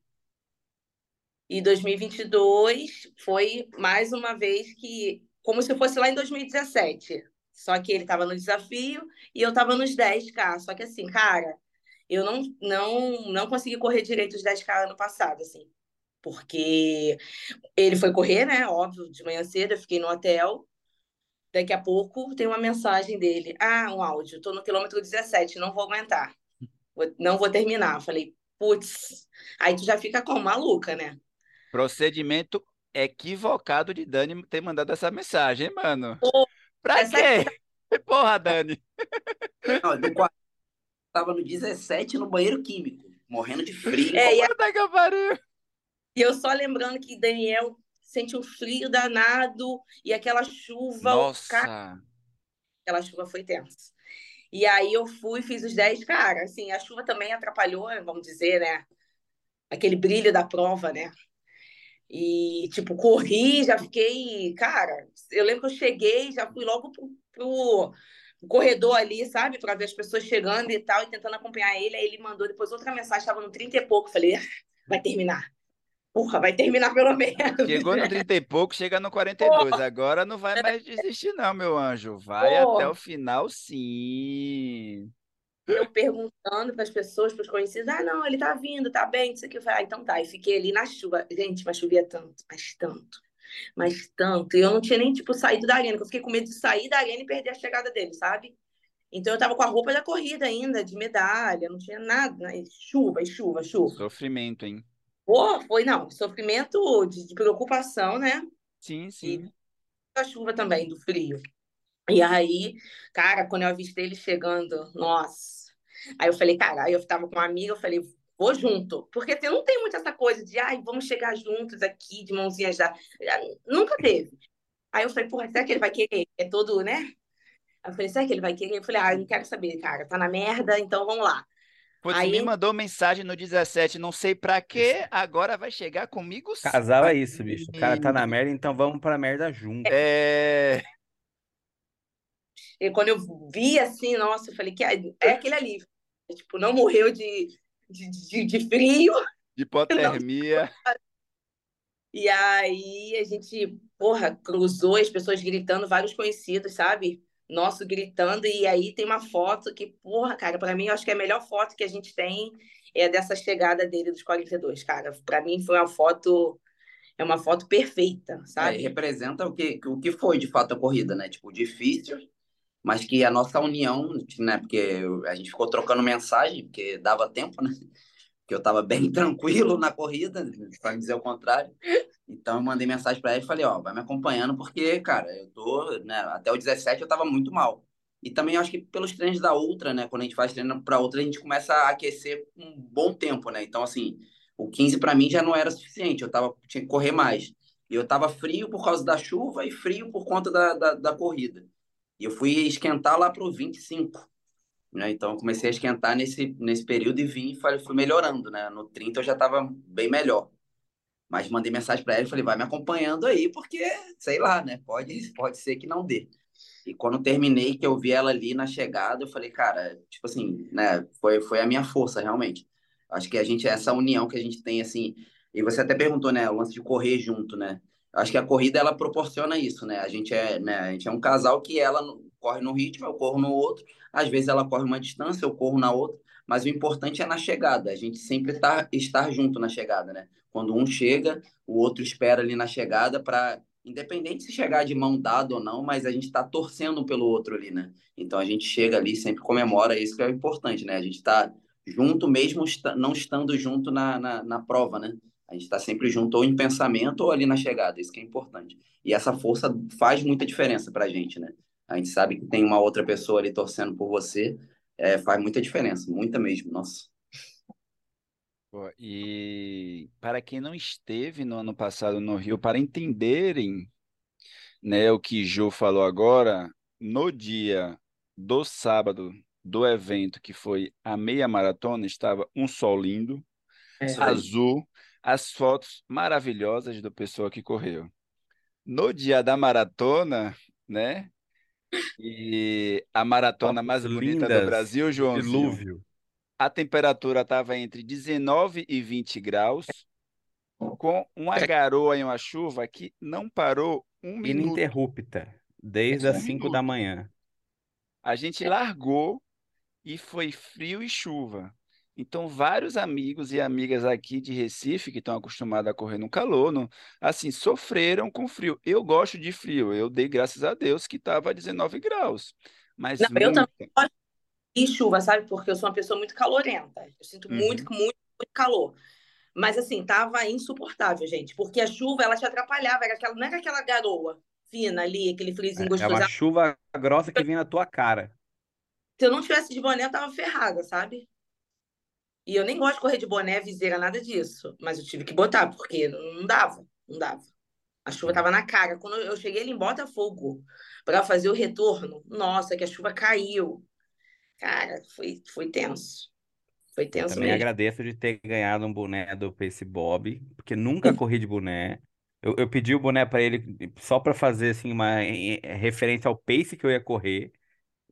E 2022 foi mais uma vez que, como se fosse lá em 2017. Só que ele estava no desafio e eu estava nos 10K. Só que assim, cara, eu não, não, não consegui correr direito os 10K ano passado, assim. Porque ele foi correr, né? Óbvio, de manhã cedo, eu fiquei no hotel. Daqui a pouco tem uma mensagem dele. Ah, um áudio. Estou no quilômetro 17, não vou aguentar. Não vou terminar. Falei, putz. Aí tu já fica como maluca, né? Procedimento equivocado de Dani ter mandado essa mensagem, hein, mano? Pô, Pra essa quê? Porra, Dani. Não, tava no 17 no banheiro químico, morrendo de frio. É, e, a- Puta que pariu. e eu só lembrando que Daniel sente um frio danado e aquela chuva. Nossa. Aquela chuva foi tensa. E aí eu fui, fiz os 10, cara, assim, a chuva também atrapalhou, vamos dizer, né? Aquele brilho da prova, né? E, tipo, corri, já fiquei, cara, eu lembro que eu cheguei, já fui logo pro, pro corredor ali, sabe? Pra ver as pessoas chegando e tal, e tentando acompanhar ele. Aí ele mandou depois outra mensagem, estava no 30 e pouco. Falei, vai terminar. Porra, vai terminar pelo menos. Chegou no 30 e pouco, chega no 42. Agora não vai mais desistir, não, meu anjo. Vai Pô. até o final, sim. Eu perguntando para as pessoas, para os conhecidos, ah, não, ele tá vindo, tá bem, isso aqui. Eu falei, ah, então tá. E fiquei ali na chuva. Gente, mas chovia tanto, mas tanto, mas tanto. E eu não tinha nem, tipo, saído da arena, porque eu fiquei com medo de sair da arena e perder a chegada dele, sabe? Então eu tava com a roupa da corrida ainda, de medalha, não tinha nada, né? Chuva, chuva, chuva. Sofrimento, hein? Pô, foi, não, sofrimento de, de preocupação, né? Sim, sim. da chuva também, do frio. E aí, cara, quando eu avistei ele chegando, nossa. Aí eu falei, cara, aí eu tava com uma amiga, eu falei, vou junto. Porque assim, não tem muito essa coisa de, ai, vamos chegar juntos aqui, de mãozinhas já. Nunca teve. Aí eu falei, porra, será que ele vai querer? É todo, né? Aí eu falei, será que ele vai querer? Eu falei, ah, eu não quero saber, cara, tá na merda, então vamos lá. Putz, Aí- me mandou mensagem no 17, não sei pra quê, agora vai chegar comigo sim. Casal é isso, bicho. O cara tá na merda, então vamos pra merda junto. É, E quando eu vi assim, nossa, eu falei, que é é aquele alívio. Tipo, não morreu de, de, de, de frio, de hipotermia. E aí a gente, porra, cruzou as pessoas gritando, vários conhecidos, sabe? Nosso gritando, e aí tem uma foto que, porra, cara, pra mim eu acho que é a melhor foto que a gente tem é dessa chegada dele dos 42, cara. Pra mim foi uma foto, é uma foto perfeita, É, sabe? representa o que, o que foi de fato a corrida, né? Tipo, difícil, mas que a nossa união, né? Porque a gente ficou trocando mensagem, porque dava tempo, né? Porque eu tava bem tranquilo na corrida, para dizer o contrário. Então eu mandei mensagem para ela e falei, ó, vai me acompanhando, porque, cara, eu tô, né? Até o 17 eu tava muito mal. E também acho que pelos treinos da outra, né? Quando a gente faz treino para outra, a gente começa a aquecer um bom tempo, né? Então, assim, o 15 para mim já não era suficiente, eu tava, tinha que correr mais. E eu tava frio por causa da chuva e frio por conta da, da, da corrida. E eu fui esquentar lá pro 25, né? Então comecei a esquentar nesse, nesse período e vim e fui melhorando, né? No 30 eu já tava bem melhor. Mas mandei mensagem para ela e falei, vai me acompanhando aí, porque, sei lá, né? Pode, pode ser que não dê. E quando terminei, que eu vi ela ali na chegada, eu falei, cara, tipo assim, né? Foi, foi a minha força, realmente. Acho que a gente, essa união que a gente tem, assim. E você até perguntou, né? O lance de correr junto, né? Acho que a corrida, ela proporciona isso, né? A gente é, né? A gente é um casal que ela corre no ritmo, eu corro no outro. Às vezes ela corre uma distância, eu corro na outra. Mas o importante é na chegada. A gente sempre tá, estar junto na chegada, né? Quando um chega, o outro espera ali na chegada para, independente se chegar de mão dada ou não, mas a gente está torcendo pelo outro ali, né? Então a gente chega ali, sempre comemora, isso que é importante, né? A gente está junto mesmo não estando junto na, na, na prova, né? A gente está sempre junto ou em pensamento ou ali na chegada, isso que é importante. E essa força faz muita diferença para a gente, né? A gente sabe que tem uma outra pessoa ali torcendo por você, é, faz muita diferença, muita mesmo, nossa. E para quem não esteve no ano passado no Rio, para entenderem, né, o que Jô falou agora, no dia do sábado do evento, que foi a meia maratona, estava um sol lindo, aí. azul, as fotos maravilhosas do pessoal que correu. No dia da maratona, né? E a maratona mais bonita do Brasil, Joãozinho. Dilúvio. A temperatura estava entre 19 e 20 graus, com uma garoa e uma chuva que não parou um minuto. Ininterrupta. Desde Um as 5 da manhã. A gente largou e foi frio e chuva. Então, vários amigos e amigas aqui de Recife, que estão acostumados a correr no calor, no, assim, sofreram com frio. Eu gosto de frio, eu dei graças a Deus que estava a 19 graus. Mas Não, eu também gosto de chuva, sabe? Porque eu sou uma pessoa muito calorenta. Eu sinto muito, Uhum. muito, muito calor. Mas assim, tava insuportável, gente, porque a chuva ela te atrapalhava, era aquela, não era aquela garoa fina ali, aquele friozinho É é uma gostoso. chuva grossa que vem na tua cara. Se eu não tivesse de boné, eu tava ferrada, sabe? E eu nem gosto de correr de boné, viseira, nada disso. Mas eu tive que botar, porque não dava, não dava. A chuva É. tava na cara. Quando eu cheguei ali em Botafogo para fazer o retorno, nossa, que a chuva caiu. Cara, foi, foi tenso. Foi Eu tenso também mesmo. agradeço de ter ganhado um boné do Pace Bob, porque nunca corri de boné. Eu, eu pedi o boné pra ele só pra fazer assim uma eh, eh, referência ao pace que eu ia correr,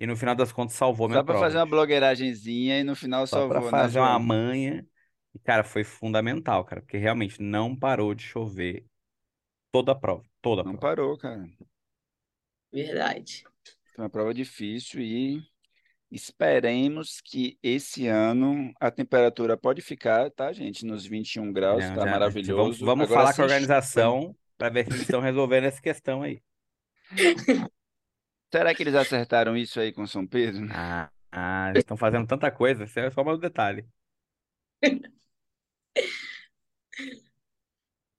e no final das contas salvou minha Só para fazer prova. uma bicho. blogueiragenzinha e no final Só pra salvou, né, fazer uma João? manha. E, cara, foi fundamental, cara, porque realmente não parou de chover toda a prova, toda a Não prova. parou, cara. Verdade. Foi uma prova difícil e esperemos que esse ano a temperatura pode ficar, tá, gente? Nos 21 graus, Não, tá já, vamos, maravilhoso. vamos Agora falar com a organização pra ver se eles estão resolvendo essa questão aí. Será que eles acertaram isso aí com São Pedro? Ah, ah, eles estão fazendo tanta coisa, isso é só mais um detalhe.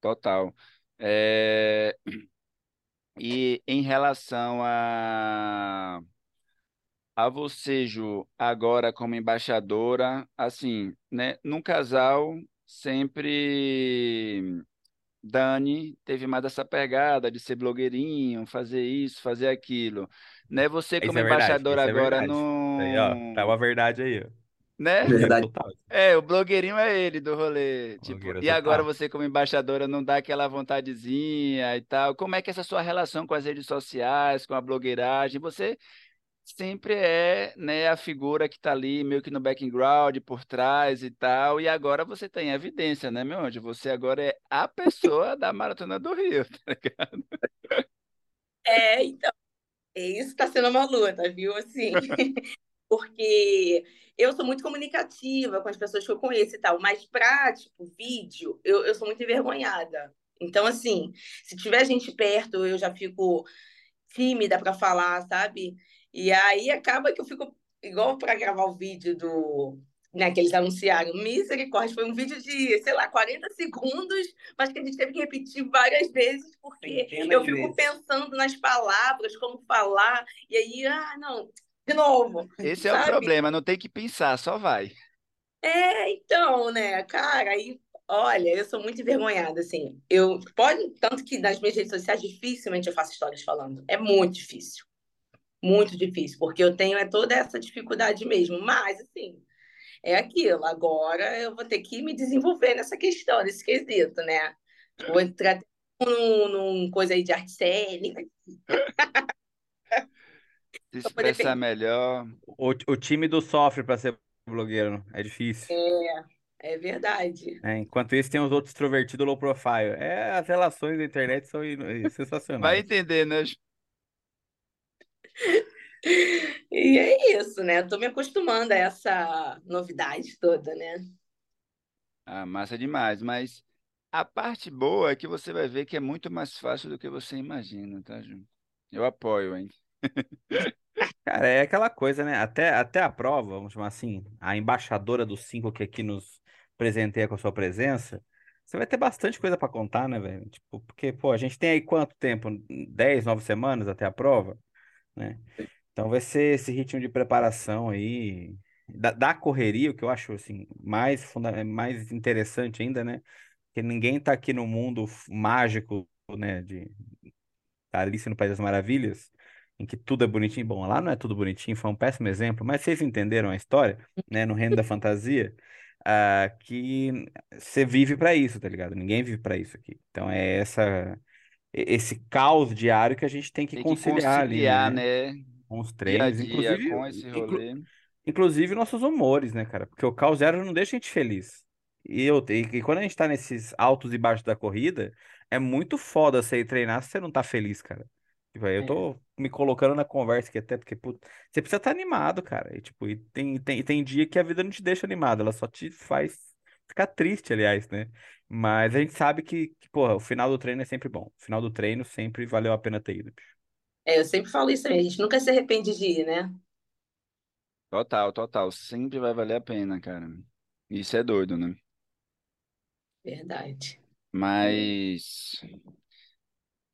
Total. É, E em relação a, a você, Ju, agora como embaixadora, assim, né? Num casal, sempre Dani teve mais essa pegada de ser blogueirinho, fazer isso, fazer aquilo. Né? Você como é verdade, embaixadora isso é agora verdade. Isso aí, ó, tá não... uma verdade aí, ó. Né? Verdade. É, o blogueirinho é ele do rolê. Tipo, e agora total. você, como embaixadora, não dá aquela vontadezinha e tal. Como é que é essa sua relação com as redes sociais, com a blogueiragem? Você sempre é, né, a figura que tá ali, meio que no background, por trás e tal. E agora você tem evidência, né, meu anjo? Você agora é a pessoa da Maratona do Rio, tá ligado? É, então, isso está sendo uma luta, viu? Assim, porque eu sou muito comunicativa com as pessoas que eu conheço e tal, mas pra, tipo, vídeo, eu, eu sou muito envergonhada. Então, assim, se tiver gente perto, eu já fico tímida para falar, sabe? E aí acaba que eu fico igual para gravar o vídeo do, né, que eles anunciaram. Misericórdia, foi um vídeo de, sei lá, 40 segundos, mas que a gente teve que repetir várias vezes, porque eu fico vezes. pensando nas palavras, como falar, e aí, ah, não, de novo, Esse é o sabe? problema, não tem que pensar, só vai. É, então, né, cara, aí, olha, eu sou muito envergonhada, assim. Eu pode, tanto que nas minhas redes sociais dificilmente eu faço histórias falando. É muito difícil, muito difícil, porque eu tenho é toda essa dificuldade mesmo. Mas assim, é aquilo. Agora eu vou ter que me desenvolver nessa questão, nesse quesito, né? Vou entrar num, num coisa aí de arte cênica, expressar melhor. O, o tímido sofre pra ser blogueiro, é difícil. É verdade. né? Enquanto isso, tem os outros extrovertidos low profile. É, as relações da internet são in- Vai sensacionais. entender, né? E é isso, né? Eu tô me acostumando a essa novidade toda, né? Ah, massa demais, mas a parte boa é que você vai ver que é muito mais fácil do que você imagina, tá, Ju? Eu apoio, hein? Cara, é aquela coisa, né? Até, até a prova, vamos chamar assim, a embaixadora dos cinco que aqui nos presenteia com a sua presença, você vai ter bastante coisa pra contar, né, velho? Tipo, porque, pô, a gente tem aí quanto tempo? 10, 9 semanas até a prova, né? Então vai ser esse ritmo de preparação aí, da, da correria, o que eu acho, assim, mais, funda mais interessante ainda, né? Que ninguém tá aqui no mundo mágico, né, de Alice no País das Maravilhas, em que tudo é bonitinho. Bom, lá não é tudo bonitinho, foi um péssimo exemplo, mas vocês entenderam a história, né? No reino da fantasia, ah, que você vive pra isso, tá ligado? Ninguém vive pra isso aqui. Então é essa esse caos diário que a gente tem que Tem que conciliar ali, conciliar, né? né? Com os Dia treinos, dia inclusive, com esse inclu- rolê. inclusive nossos humores, né, cara? Porque o caos zero não deixa a gente feliz. E, eu, e, e quando a gente tá nesses altos e baixos da corrida, é muito foda você ir treinar se você não tá feliz, cara. Tipo, eu tô me colocando na conversa aqui até porque você precisa estar animado, cara. E, tipo, e tem, tem, tem dia que a vida não te deixa animado, ela só te faz ficar triste, aliás, né? Mas a gente sabe que, que, porra, o final do treino é sempre bom. O final do treino sempre valeu a pena ter ido, bicho. É, eu sempre falo isso aí, a gente nunca se arrepende de ir, né? Total, total. Sempre vai valer a pena, cara. Isso é doido, né? Verdade. Mas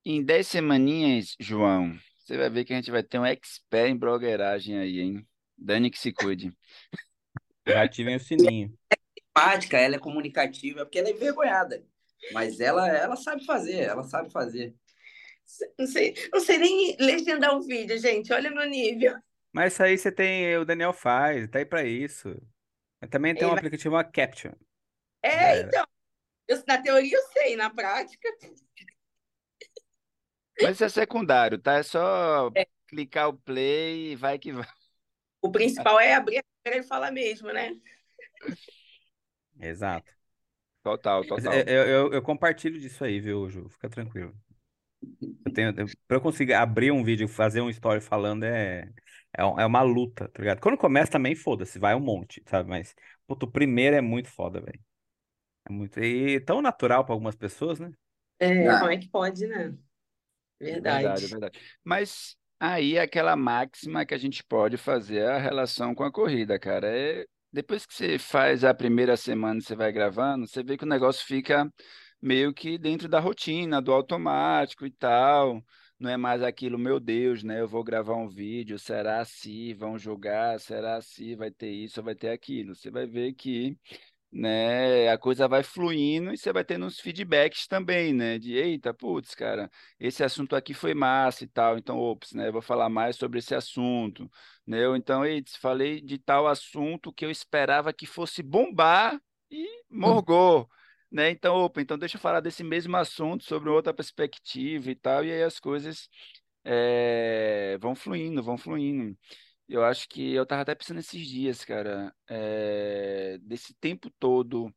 em 10 semaninhas, João, você vai ver que a gente vai ter um expert em blogueiragem aí, hein? Dani que se cuide. Já ativem o sininho. Simpática, ela é comunicativa, porque ela é envergonhada. Mas ela, ela sabe fazer, ela sabe fazer. Não sei, não sei nem legendar um vídeo, gente. Olha meu nível. Mas isso aí você tem, o Daniel faz, tá aí pra isso. Também tem um É, mas- aplicativo uma Caption. É era. então. eu- na teoria eu sei, na prática. Mas isso é secundário, tá? É só é, clicar o play e vai que vai. o principal é abrir a câmera e falar mesmo, né? Exato. Total, total. eu, eu, eu- eu compartilho disso aí, viu, Ju? Fica tranquilo. Eu tenho, eu- pra eu conseguir abrir um vídeo e fazer um story falando é, é, é uma luta, tá ligado? Quando começa também, foda-se, vai um monte, sabe? Mas, puto, o primeiro é muito foda, velho. É muito. E tão natural pra algumas pessoas, né? É, Ah, como é que pode, né? É verdade, é Verdade. verdade. Mas aí é aquela máxima que a gente pode fazer a relação com a corrida, cara. É, depois que você faz a primeira semana, você vai gravando, você vê que o negócio fica meio que dentro da rotina, do automático e tal. Não é mais aquilo, meu Deus, né? Eu vou gravar um vídeo, será assim? Vão julgar? Será assim? Vai ter isso, vai ter aquilo. Você vai ver que né? A coisa vai fluindo e você vai tendo uns feedbacks também, né? De, eita, putz, cara, esse assunto aqui foi massa e tal, então, ops, né? Eu vou falar mais sobre esse assunto, né? Ou então, eita, falei de tal assunto que eu esperava que fosse bombar e morgou, né? Então, opa, então deixa eu falar desse mesmo assunto sobre outra perspectiva e tal, e aí as coisas eh, vão fluindo, vão fluindo. Eu acho que eu tava até pensando esses dias, cara, é, desse tempo todo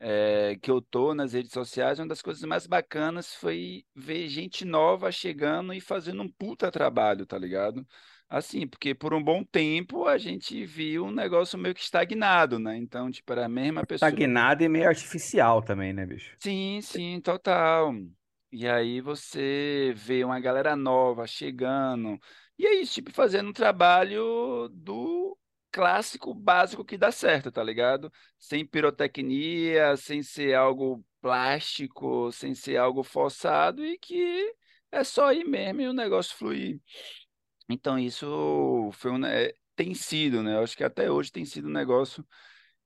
é, que eu tô nas redes sociais, uma das coisas mais bacanas foi ver gente nova chegando e fazendo um puta trabalho, tá ligado? Assim, porque por um bom tempo a gente viu um negócio meio que estagnado, né? Então, tipo, era a mesma pessoa. Estagnado e meio artificial também, né, bicho? Sim, sim, total. E aí você vê uma galera nova chegando. E é isso, tipo, fazendo um trabalho do clássico básico que dá certo, tá ligado? Sem pirotecnia, sem ser algo plástico, sem ser algo forçado e que é só ir mesmo e o negócio fluir. Então isso foi um, né, tem sido, né? Eu acho que até hoje tem sido um negócio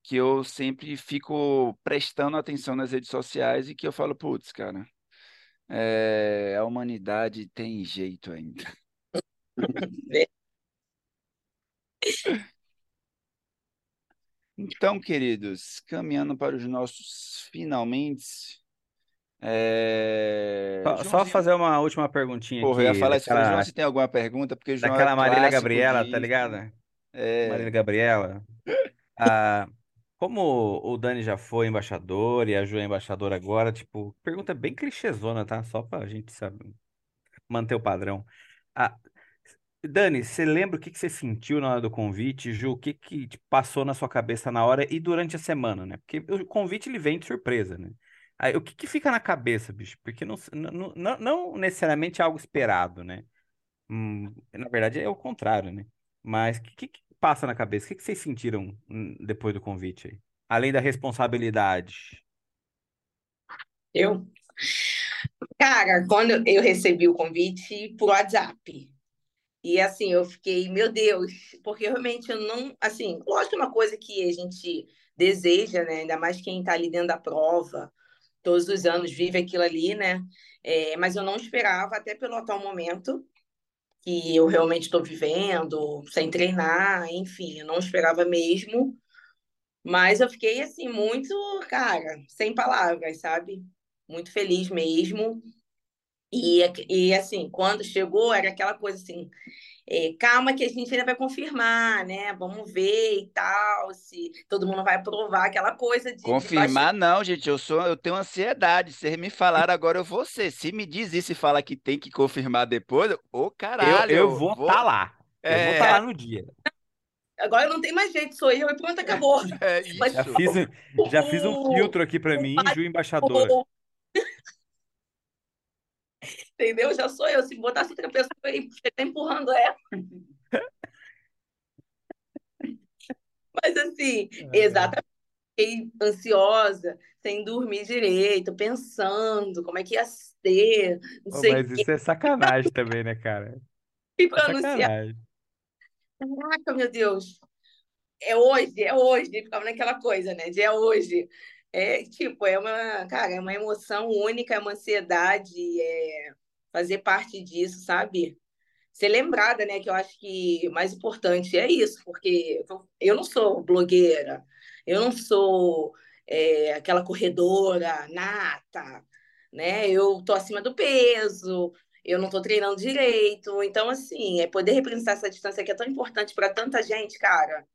que eu sempre fico prestando atenção nas redes sociais e que eu falo, putz, cara, é, a humanidade tem jeito ainda. Então, queridos, caminhando para os nossos finalmente, é... Só, fazer uma última perguntinha porra, eu ia aqui falar isso, eu falei, João, daquela, você tem alguma pergunta? Porque o João é daquela Marília clássico Gabriela, tá disso. ligado? Marília É, Gabriela. Ah, como o Dani já foi embaixador e a Ju é embaixadora agora, tipo, pergunta bem clichêzona, tá? Só pra gente saber, manter o padrão. Ah, Dani, você lembra o que que você sentiu na hora do convite? Ju, o que que passou na sua cabeça na hora e durante a semana, né? Porque o convite ele vem de surpresa, né? Aí, o que que fica na cabeça, bicho? Porque não, não, não, necessariamente é algo esperado, né? Hum, na verdade é o contrário, né? Mas o que, que que passa na cabeça? O que que vocês sentiram hum, depois do convite aí? Além da responsabilidade. Eu? Cara, quando eu recebi o convite por WhatsApp, e assim, eu fiquei, meu Deus, porque realmente eu não, assim, lógico é uma coisa que a gente deseja, né? Ainda mais quem está ali dentro da prova, todos os anos vive aquilo ali, né? É, mas eu não esperava, até pelo atual momento que eu realmente estou vivendo, sem treinar, enfim, eu não esperava mesmo. Mas eu fiquei assim muito, cara, sem palavras, sabe? Muito feliz mesmo. E, e assim, quando chegou, era aquela coisa assim, é, calma que a gente ainda vai confirmar, né? Vamos ver e tal, se todo mundo vai aprovar aquela coisa de. Confirmar, de não, gente. Eu sou, eu tenho ansiedade. Se me falar agora, eu vou ser. Se me diz isso e fala que tem que confirmar depois, ô caralho. Eu, eu vou estar tá lá. Eu vou estar tá lá no dia. Agora não tem mais jeito, sou eu e pronto, acabou. É isso. Mas, já, fiz, já fiz um filtro aqui para mim, Ju Embaixadora. Entendeu? Já sou eu. Se botasse outra pessoa aí, você tá empurrando ela. Mas assim, é. exatamente. Fiquei ansiosa, sem dormir direito, pensando como é que ia ser. Não Pô, sei mas isso é sacanagem também, né, cara? E pra é anunciar. Caraca, meu Deus. É hoje, é hoje. Ficava naquela coisa, né? De é hoje. É tipo, é uma, cara, é uma emoção única, é uma ansiedade, é fazer parte disso, sabe? Ser lembrada, né? Que eu acho que o mais importante é isso, porque eu não sou blogueira, eu não sou é, aquela corredora nata, né? Eu tô acima do peso, eu não tô treinando direito. Então, assim, é poder representar essa distância que é tão importante para tanta gente, cara.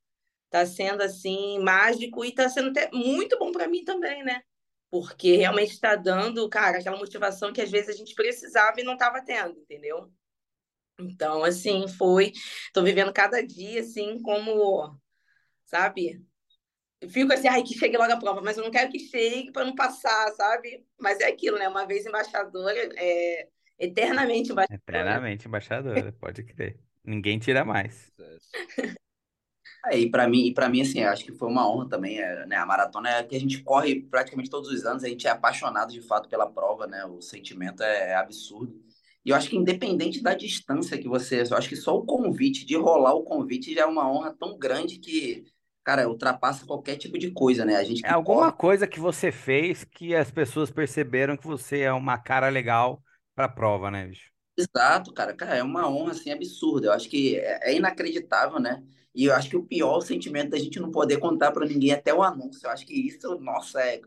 Tá sendo assim mágico e tá sendo até muito bom para mim também, né? Porque realmente está dando, cara, aquela motivação que às vezes a gente precisava e não estava tendo, entendeu? Então, assim, foi. Estou vivendo cada dia, assim, como, sabe? Eu fico assim, ai, que chegue logo a prova, mas eu não quero que chegue para não passar, sabe? Mas é aquilo, né? Uma vez embaixadora, é eternamente embaixadora. Eternamente embaixadora, pode crer. Ninguém tira mais. É, e para mim, e para mim assim, acho que foi uma honra também, é, né? A maratona é que a gente corre praticamente todos os anos, a gente é apaixonado de fato pela prova, né? O sentimento é, é absurdo. E eu acho que independente da distância que você, eu acho que só o convite, de rolar o convite já é uma honra tão grande que, cara, ultrapassa qualquer tipo de coisa, né? A gente é alguma corre... coisa que você fez que as pessoas perceberam que você é uma cara legal para prova, né, bicho? Exato, cara. Cara, é uma honra assim absurda. Eu acho que é, é inacreditável, né? E eu acho que o pior o sentimento da gente não poder contar para ninguém até o anúncio. Eu acho que isso, nossa, é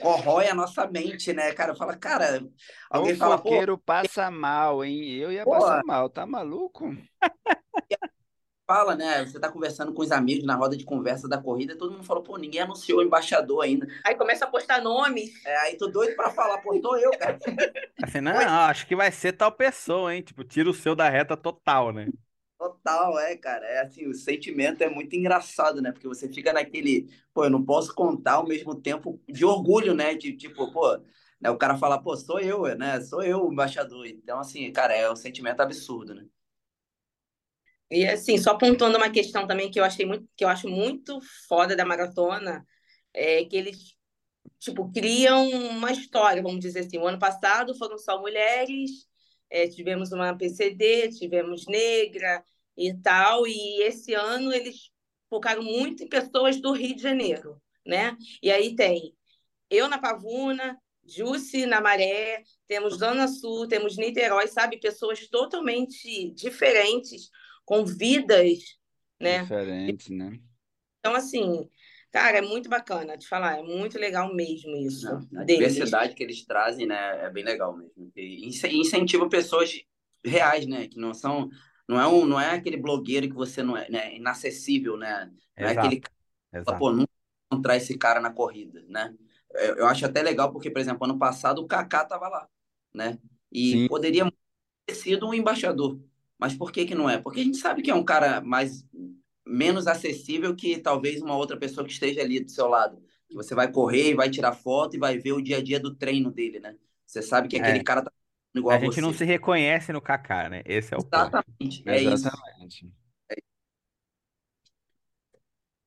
corrói a nossa mente, né, cara? Fala, cara, alguém o fala, pô, passa mal, hein? Eu ia pô, passar mal, tá maluco? fala, né? Você tá conversando com os amigos na roda de conversa da corrida, todo mundo falou, pô, ninguém anunciou o embaixador ainda. Aí começa a postar nomes. É, aí tô doido pra falar, pô, tô eu, cara. Assim, não, acho que vai ser tal pessoa, hein? Tipo, tira o seu da reta total, né? Total, é, cara. É assim, o sentimento é muito engraçado, né? Porque você fica naquele, pô, eu não posso contar ao mesmo tempo de orgulho, né? De tipo, pô, né? o cara fala, pô, sou eu, né? Sou eu o embaixador. Então, assim, cara, é um sentimento absurdo, né? E assim, só apontando uma questão também que eu achei muito, que eu acho muito foda da maratona, é que eles tipo criam uma história, vamos dizer assim. O ano passado foram só mulheres, é, tivemos uma PCD, tivemos negra e tal, e esse ano eles focaram muito em pessoas do Rio de Janeiro, né? E aí tem eu na Pavuna, Jusce na Maré, temos Zona Sul, temos Niterói, sabe? Pessoas totalmente diferentes com vidas, né? Diferentes, né? Então, assim, cara, é muito bacana te falar, é muito legal mesmo isso. Não, a deles. diversidade que eles trazem, né, é bem legal mesmo. E incentiva pessoas reais, né, que não são, não é um, não é aquele blogueiro que você não é, né, inacessível, né? Não Exato. é aquele Exato. pô, não encontrar esse cara na corrida, né? Eu, eu, acho até legal porque, por exemplo, ano passado o Kaká tava lá, né? E Sim. poderia ter sido um embaixador, mas por que que não é? Porque a gente sabe que é um cara mais menos acessível que talvez uma outra pessoa que esteja ali do seu lado. Que você vai correr e vai tirar foto e vai ver o dia a dia do treino dele, né? Você sabe que aquele é. cara tá igual a, a gente não se reconhece no Kaká, né? Esse é o Exatamente, ponto. É Exatamente. isso.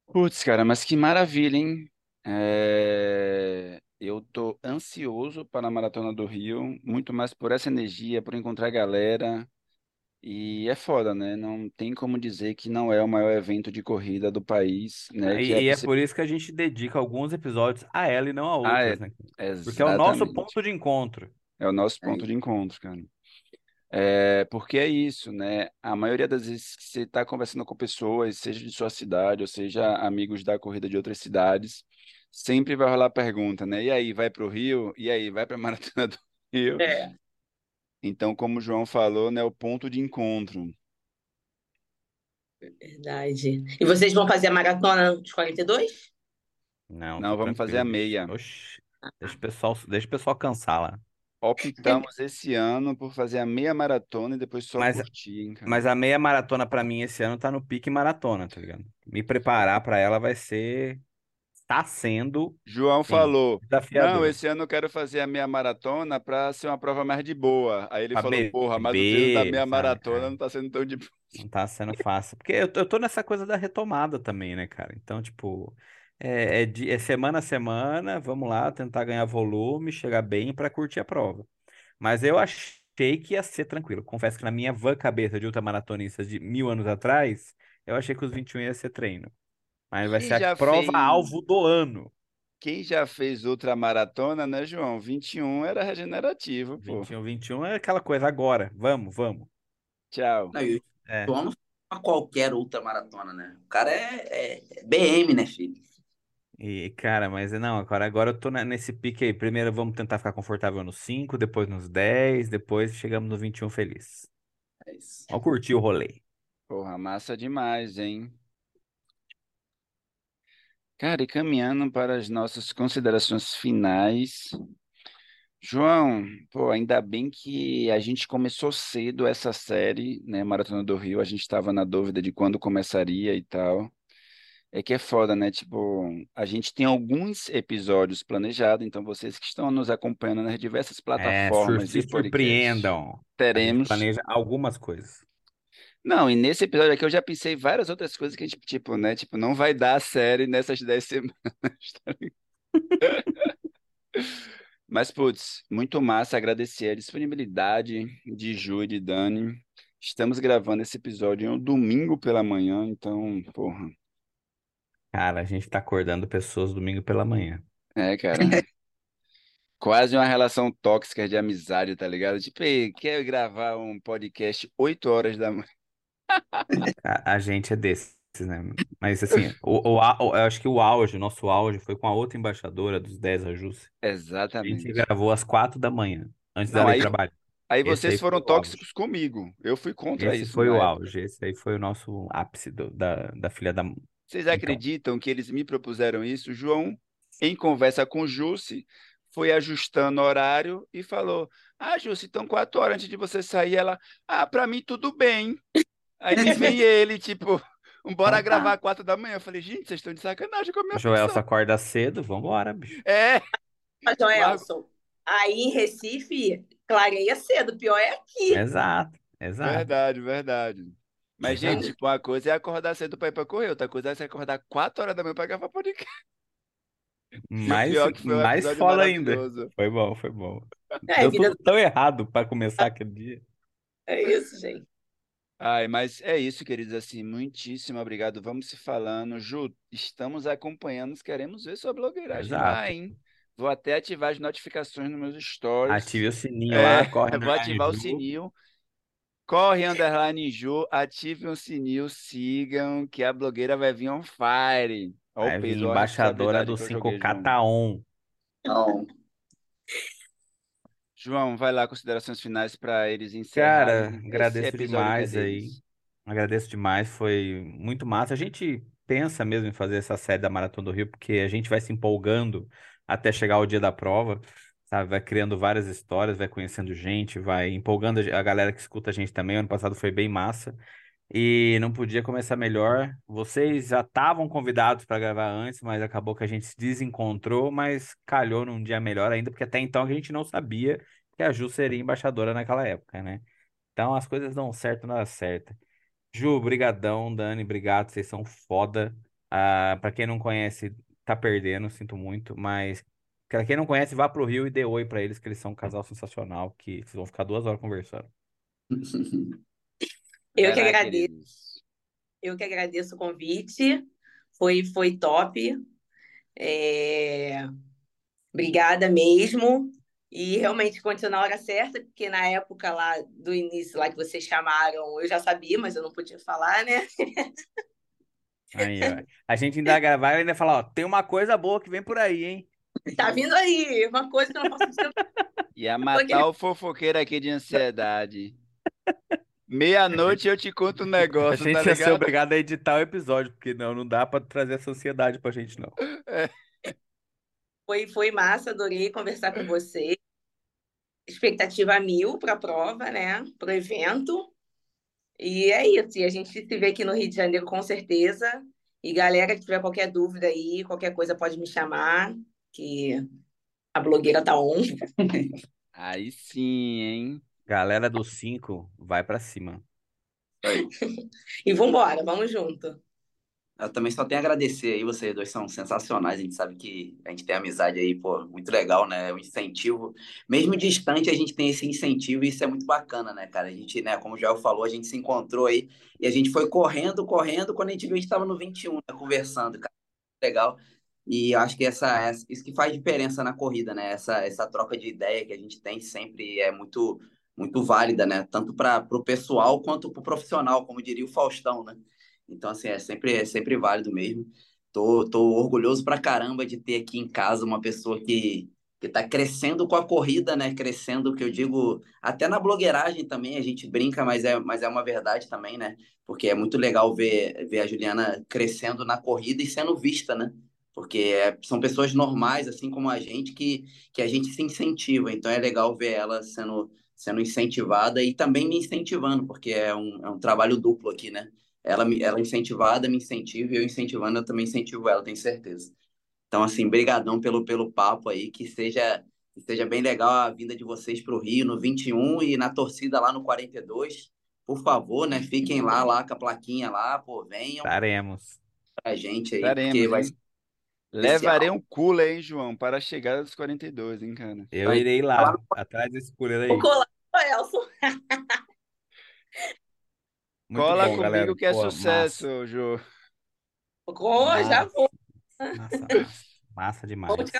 Putz, cara, mas que maravilha, hein? É... Eu tô ansioso para a Maratona do Rio, muito mais por essa energia, por encontrar a galera, e é foda, né? Não tem como dizer que não é o maior evento de corrida do país, né? E, é, e é por isso que a gente dedica alguns episódios a ela e não a outras, ah, é, né? Porque é o nosso ponto de encontro. É o nosso ponto é. de encontro, cara. É, porque é isso, né? A maioria das vezes que você está conversando com pessoas, seja de sua cidade, ou seja amigos da corrida de outras cidades, sempre vai rolar a pergunta, né? E aí, vai para o Rio? E aí, vai para a Maratona do Rio? É. Então, como o João falou, né, o ponto de encontro. Verdade. E vocês vão fazer a maratona dos 42? Não, Não, vamos fazer a meia. Oxi, deixa o pessoal, deixa o pessoal cansar lá. Optamos esse ano por fazer a meia maratona e depois só Mas- curtir, hein, cara. Mas a meia maratona pra mim esse ano tá no pique maratona, tá ligado? Me preparar pra ela vai ser. Tá sendo João Sim, falou, não, desafiador. esse ano eu quero fazer a meia maratona pra ser uma prova mais de boa. Aí ele Pra falou, porra, mas o treino da sabe? maratona É. não tá sendo tão de boa. Não tá sendo fácil. Porque eu, eu tô nessa coisa da retomada também, né, cara? Então, tipo, é, é, di- é semana a semana, vamos lá, tentar ganhar volume, chegar bem pra curtir a prova. Mas eu achei que ia ser tranquilo. Confesso que na minha van cabeça de ultramaratonistas de mil anos atrás, eu achei que os 21 ia ser treino. Mas vai Quem ser a prova-alvo fez- do ano. Quem já fez outra maratona, né, João? 21 era regenerativo, pô. 21, 21 é aquela coisa, agora, vamos, vamos. Tchau. Não, o É. Não é qualquer ultramaratona, né? O cara é, é- é BM, né, filho? E, cara, mas não, agora, agora eu tô nesse pique aí. Primeiro vamos tentar ficar confortável nos 5, depois nos 10, depois chegamos no 21 feliz. É isso. Vamos curtir o rolê. Porra, massa demais, hein? Cara, e caminhando para as nossas considerações finais. João, pô, ainda bem que a gente começou cedo essa série, né, Maratona do Rio. A gente estava na dúvida de quando começaria e tal. É que é foda, né? Tipo, a gente tem alguns episódios planejados, então vocês que estão nos acompanhando nas diversas É, sur- plataformas se podcast, surpreendam. A gente teremos. planeja algumas coisas. Não, e nesse episódio aqui eu já pensei várias outras coisas que, tipo, tipo, né? Tipo, não vai dar a série nessas 10 semanas, tá? Mas, putz, muito massa agradecer a disponibilidade de Ju e de Dani. Estamos gravando esse episódio em um domingo pela manhã, então, porra. Cara, a gente tá acordando pessoas domingo pela manhã. É, cara. Quase uma relação tóxica de amizade, tá ligado? Tipo, ei, quer gravar um podcast 8 horas da manhã? A, a gente é desses, né? Mas assim, o, o, au- eu acho que o auge, o nosso auge foi com a outra embaixadora dos 10 ajustes. A gente Exatamente. gravou às 4 da manhã, antes Não, dela ir aí, trabalhar. aí Esse vocês aí foi foram o tóxicos comigo. Eu fui contra Esse isso foi na o auge, esse aí foi o nosso ápice do- da, da filha da. Vocês Então, acreditam que eles me propuseram isso? João, em conversa com Jusce, foi ajustando o horário e falou: Ah, Jusce, então quatro horas antes de você sair, ela, ah, pra mim tudo bem. Aí vem ele, tipo, bora Então tá. gravar às quatro da manhã. Eu falei, gente, vocês estão de sacanagem com a minha Joelson função. acorda cedo, vambora, bicho. É, Mas, Joelson, aí em Recife, clareia cedo. O pior é aqui. Exato, exato. verdade, verdade. Mas, Exato. gente, tipo, uma coisa é acordar cedo pra ir pra correr, outra coisa é você acordar quatro horas da manhã pra gravar podcast. Mais, um mais episódio foda ainda. Foi bom, foi bom. É, Deu vida tudo tão errado pra começar aquele dia. é isso, gente. Ai, mas é isso, queridos, assim, muitíssimo obrigado. Vamos se falando. Ju, estamos acompanhando, queremos ver sua blogueiragem lá, Exato. hein? Vou até ativar as notificações nos meus stories. Ative o sininho É, lá, corre vou ativar o Ju. sininho. Corre, underline Ju, ative o sininho, sigam, que a blogueira vai vir on fire. Olha Vai o vir embaixadora do que eu joguei, 5K João. tá on. João, vai lá, considerações finais para eles encerrarem Cara, agradeço que é demais aí. deles. Agradeço demais, foi muito massa. A gente pensa mesmo em fazer essa série da Maratona do Rio, porque a gente vai se empolgando até chegar o dia da prova, sabe? Vai criando várias histórias, vai conhecendo gente, vai empolgando a galera que escuta a gente também. Ano passado foi bem massa. E não podia começar melhor. Vocês já estavam convidados para gravar antes, mas acabou que a gente se desencontrou, mas calhou num dia melhor ainda, porque até então a gente não sabia que a Ju seria embaixadora naquela época, né? Então as coisas dão certo na certa. Ju, brigadão, Dani, obrigado, vocês são foda. Ah, para quem não conhece, tá perdendo, sinto muito, mas para quem não conhece, vá pro Rio e dê oi pra eles, que eles são um casal sensacional, que vocês vão ficar duas horas conversando. Eu que agradeço. queridos. Eu que agradeço o convite. Foi, foi top. É, Obrigada mesmo. E realmente aconteceu na hora certa, porque na época lá do início, lá que vocês chamaram, eu já sabia, mas eu não podia falar, né? Aí, ó. A gente ainda gravar e ainda falar, ó, tem uma coisa boa que vem por aí, hein? Tá vindo aí, uma coisa que eu não posso dizer. Ia matar o fofoqueiro aqui de ansiedade. Meia-noite eu te conto um A negócio, tá gente ia ser obrigado a editar o episódio, porque não, não dá pra trazer essa ansiedade pra gente, não. Foi, foi massa, adorei conversar com você. Expectativa mil para a prova, né? Para o evento. E é isso. E a gente se vê aqui no Rio de Janeiro com certeza. E galera, que tiver qualquer dúvida aí, qualquer coisa pode me chamar, que a blogueira tá on. Aí sim, hein? Galera do 5, vai pra cima. E vambora, vamos junto. Eu também só tenho a agradecer aí, vocês dois são sensacionais, a gente sabe que a gente tem amizade aí, pô, muito legal, né? O incentivo, mesmo distante, a gente tem esse incentivo e isso é muito bacana, né, cara? A gente, né, como o Joel falou, a gente se encontrou aí e a gente foi correndo, correndo, quando a gente viu, a gente estava no 21, né, conversando, cara, legal. E acho que essa, essa- isso que faz diferença na corrida, né? Essa, essa troca de ideia que a gente tem sempre é muito, muito válida, né? Tanto para o pessoal quanto para o profissional, como diria o Faustão, né? Então, assim, é sempre, é sempre válido mesmo. Tô, tô orgulhoso pra caramba de ter aqui em casa uma pessoa que, que tá crescendo com a corrida, né? Crescendo, que eu digo, até na blogueiragem também, a gente brinca, mas é, mas é uma verdade também, né? Porque é muito legal ver, ver a Juliana crescendo na corrida e sendo vista, né? Porque é- são pessoas normais, assim como a gente, que, que a gente se incentiva. Então é legal ver ela sendo, sendo incentivada e também me incentivando, porque é um, é um trabalho duplo aqui, né? Ela, me- ela incentivada me incentiva e eu incentivando eu também incentivo ela, tenho certeza. Então, assim, brigadão pelo, pelo papo aí, que seja, que seja bem legal a vinda de vocês para o Rio no 21 e na torcida lá no 42. Por favor, né? Fiquem lá, lá com a plaquinha lá, pô, venham Estaremos. pra gente aí, Estaremos, porque vai hein? ser Levarei especial. um cooler, hein, João, para a chegada dos 42, hein, cara? Eu Vai irei lá atrás desse cooler O aí. colar do Elson. Muito Cola bom, comigo galera. que é Pô, sucesso, massa. Oh, já vou. massa, massa. Massa Vou demais.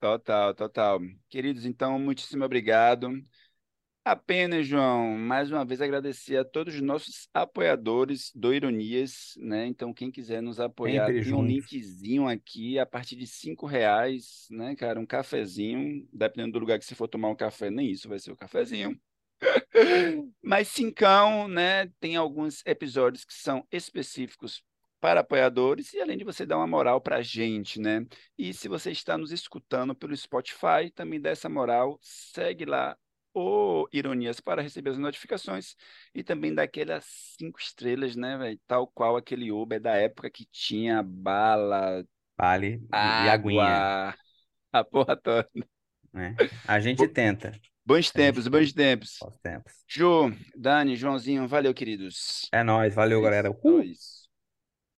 Total, total. Queridos, então, muitíssimo obrigado. Apenas, João, mais uma vez agradecer a todos os nossos apoiadores do Ironias, né? Então, quem quiser nos apoiar, Sempre tem um linkzinho aqui a partir de cinco reais, né, cara? Um cafezinho, dependendo do lugar que você for tomar um café, nem isso vai ser o cafezinho. Mas cincão, né? Tem alguns episódios que são específicos para apoiadores e além de você dar uma moral para a gente, né? E se você está nos escutando pelo Spotify, também dá essa moral, segue lá o Ironias para receber as notificações e também dá aquelas cinco estrelas, né, velho? Tal qual aquele Uber da época que tinha bala, Vale. E, e aguinha, água, a porra toda. né? A gente tenta. Bons gente tempos, bons tempos. Aos tempos. Ju, Dani, Joãozinho, valeu, queridos. É nóis. Valeu, É galera. Uhul. nóis.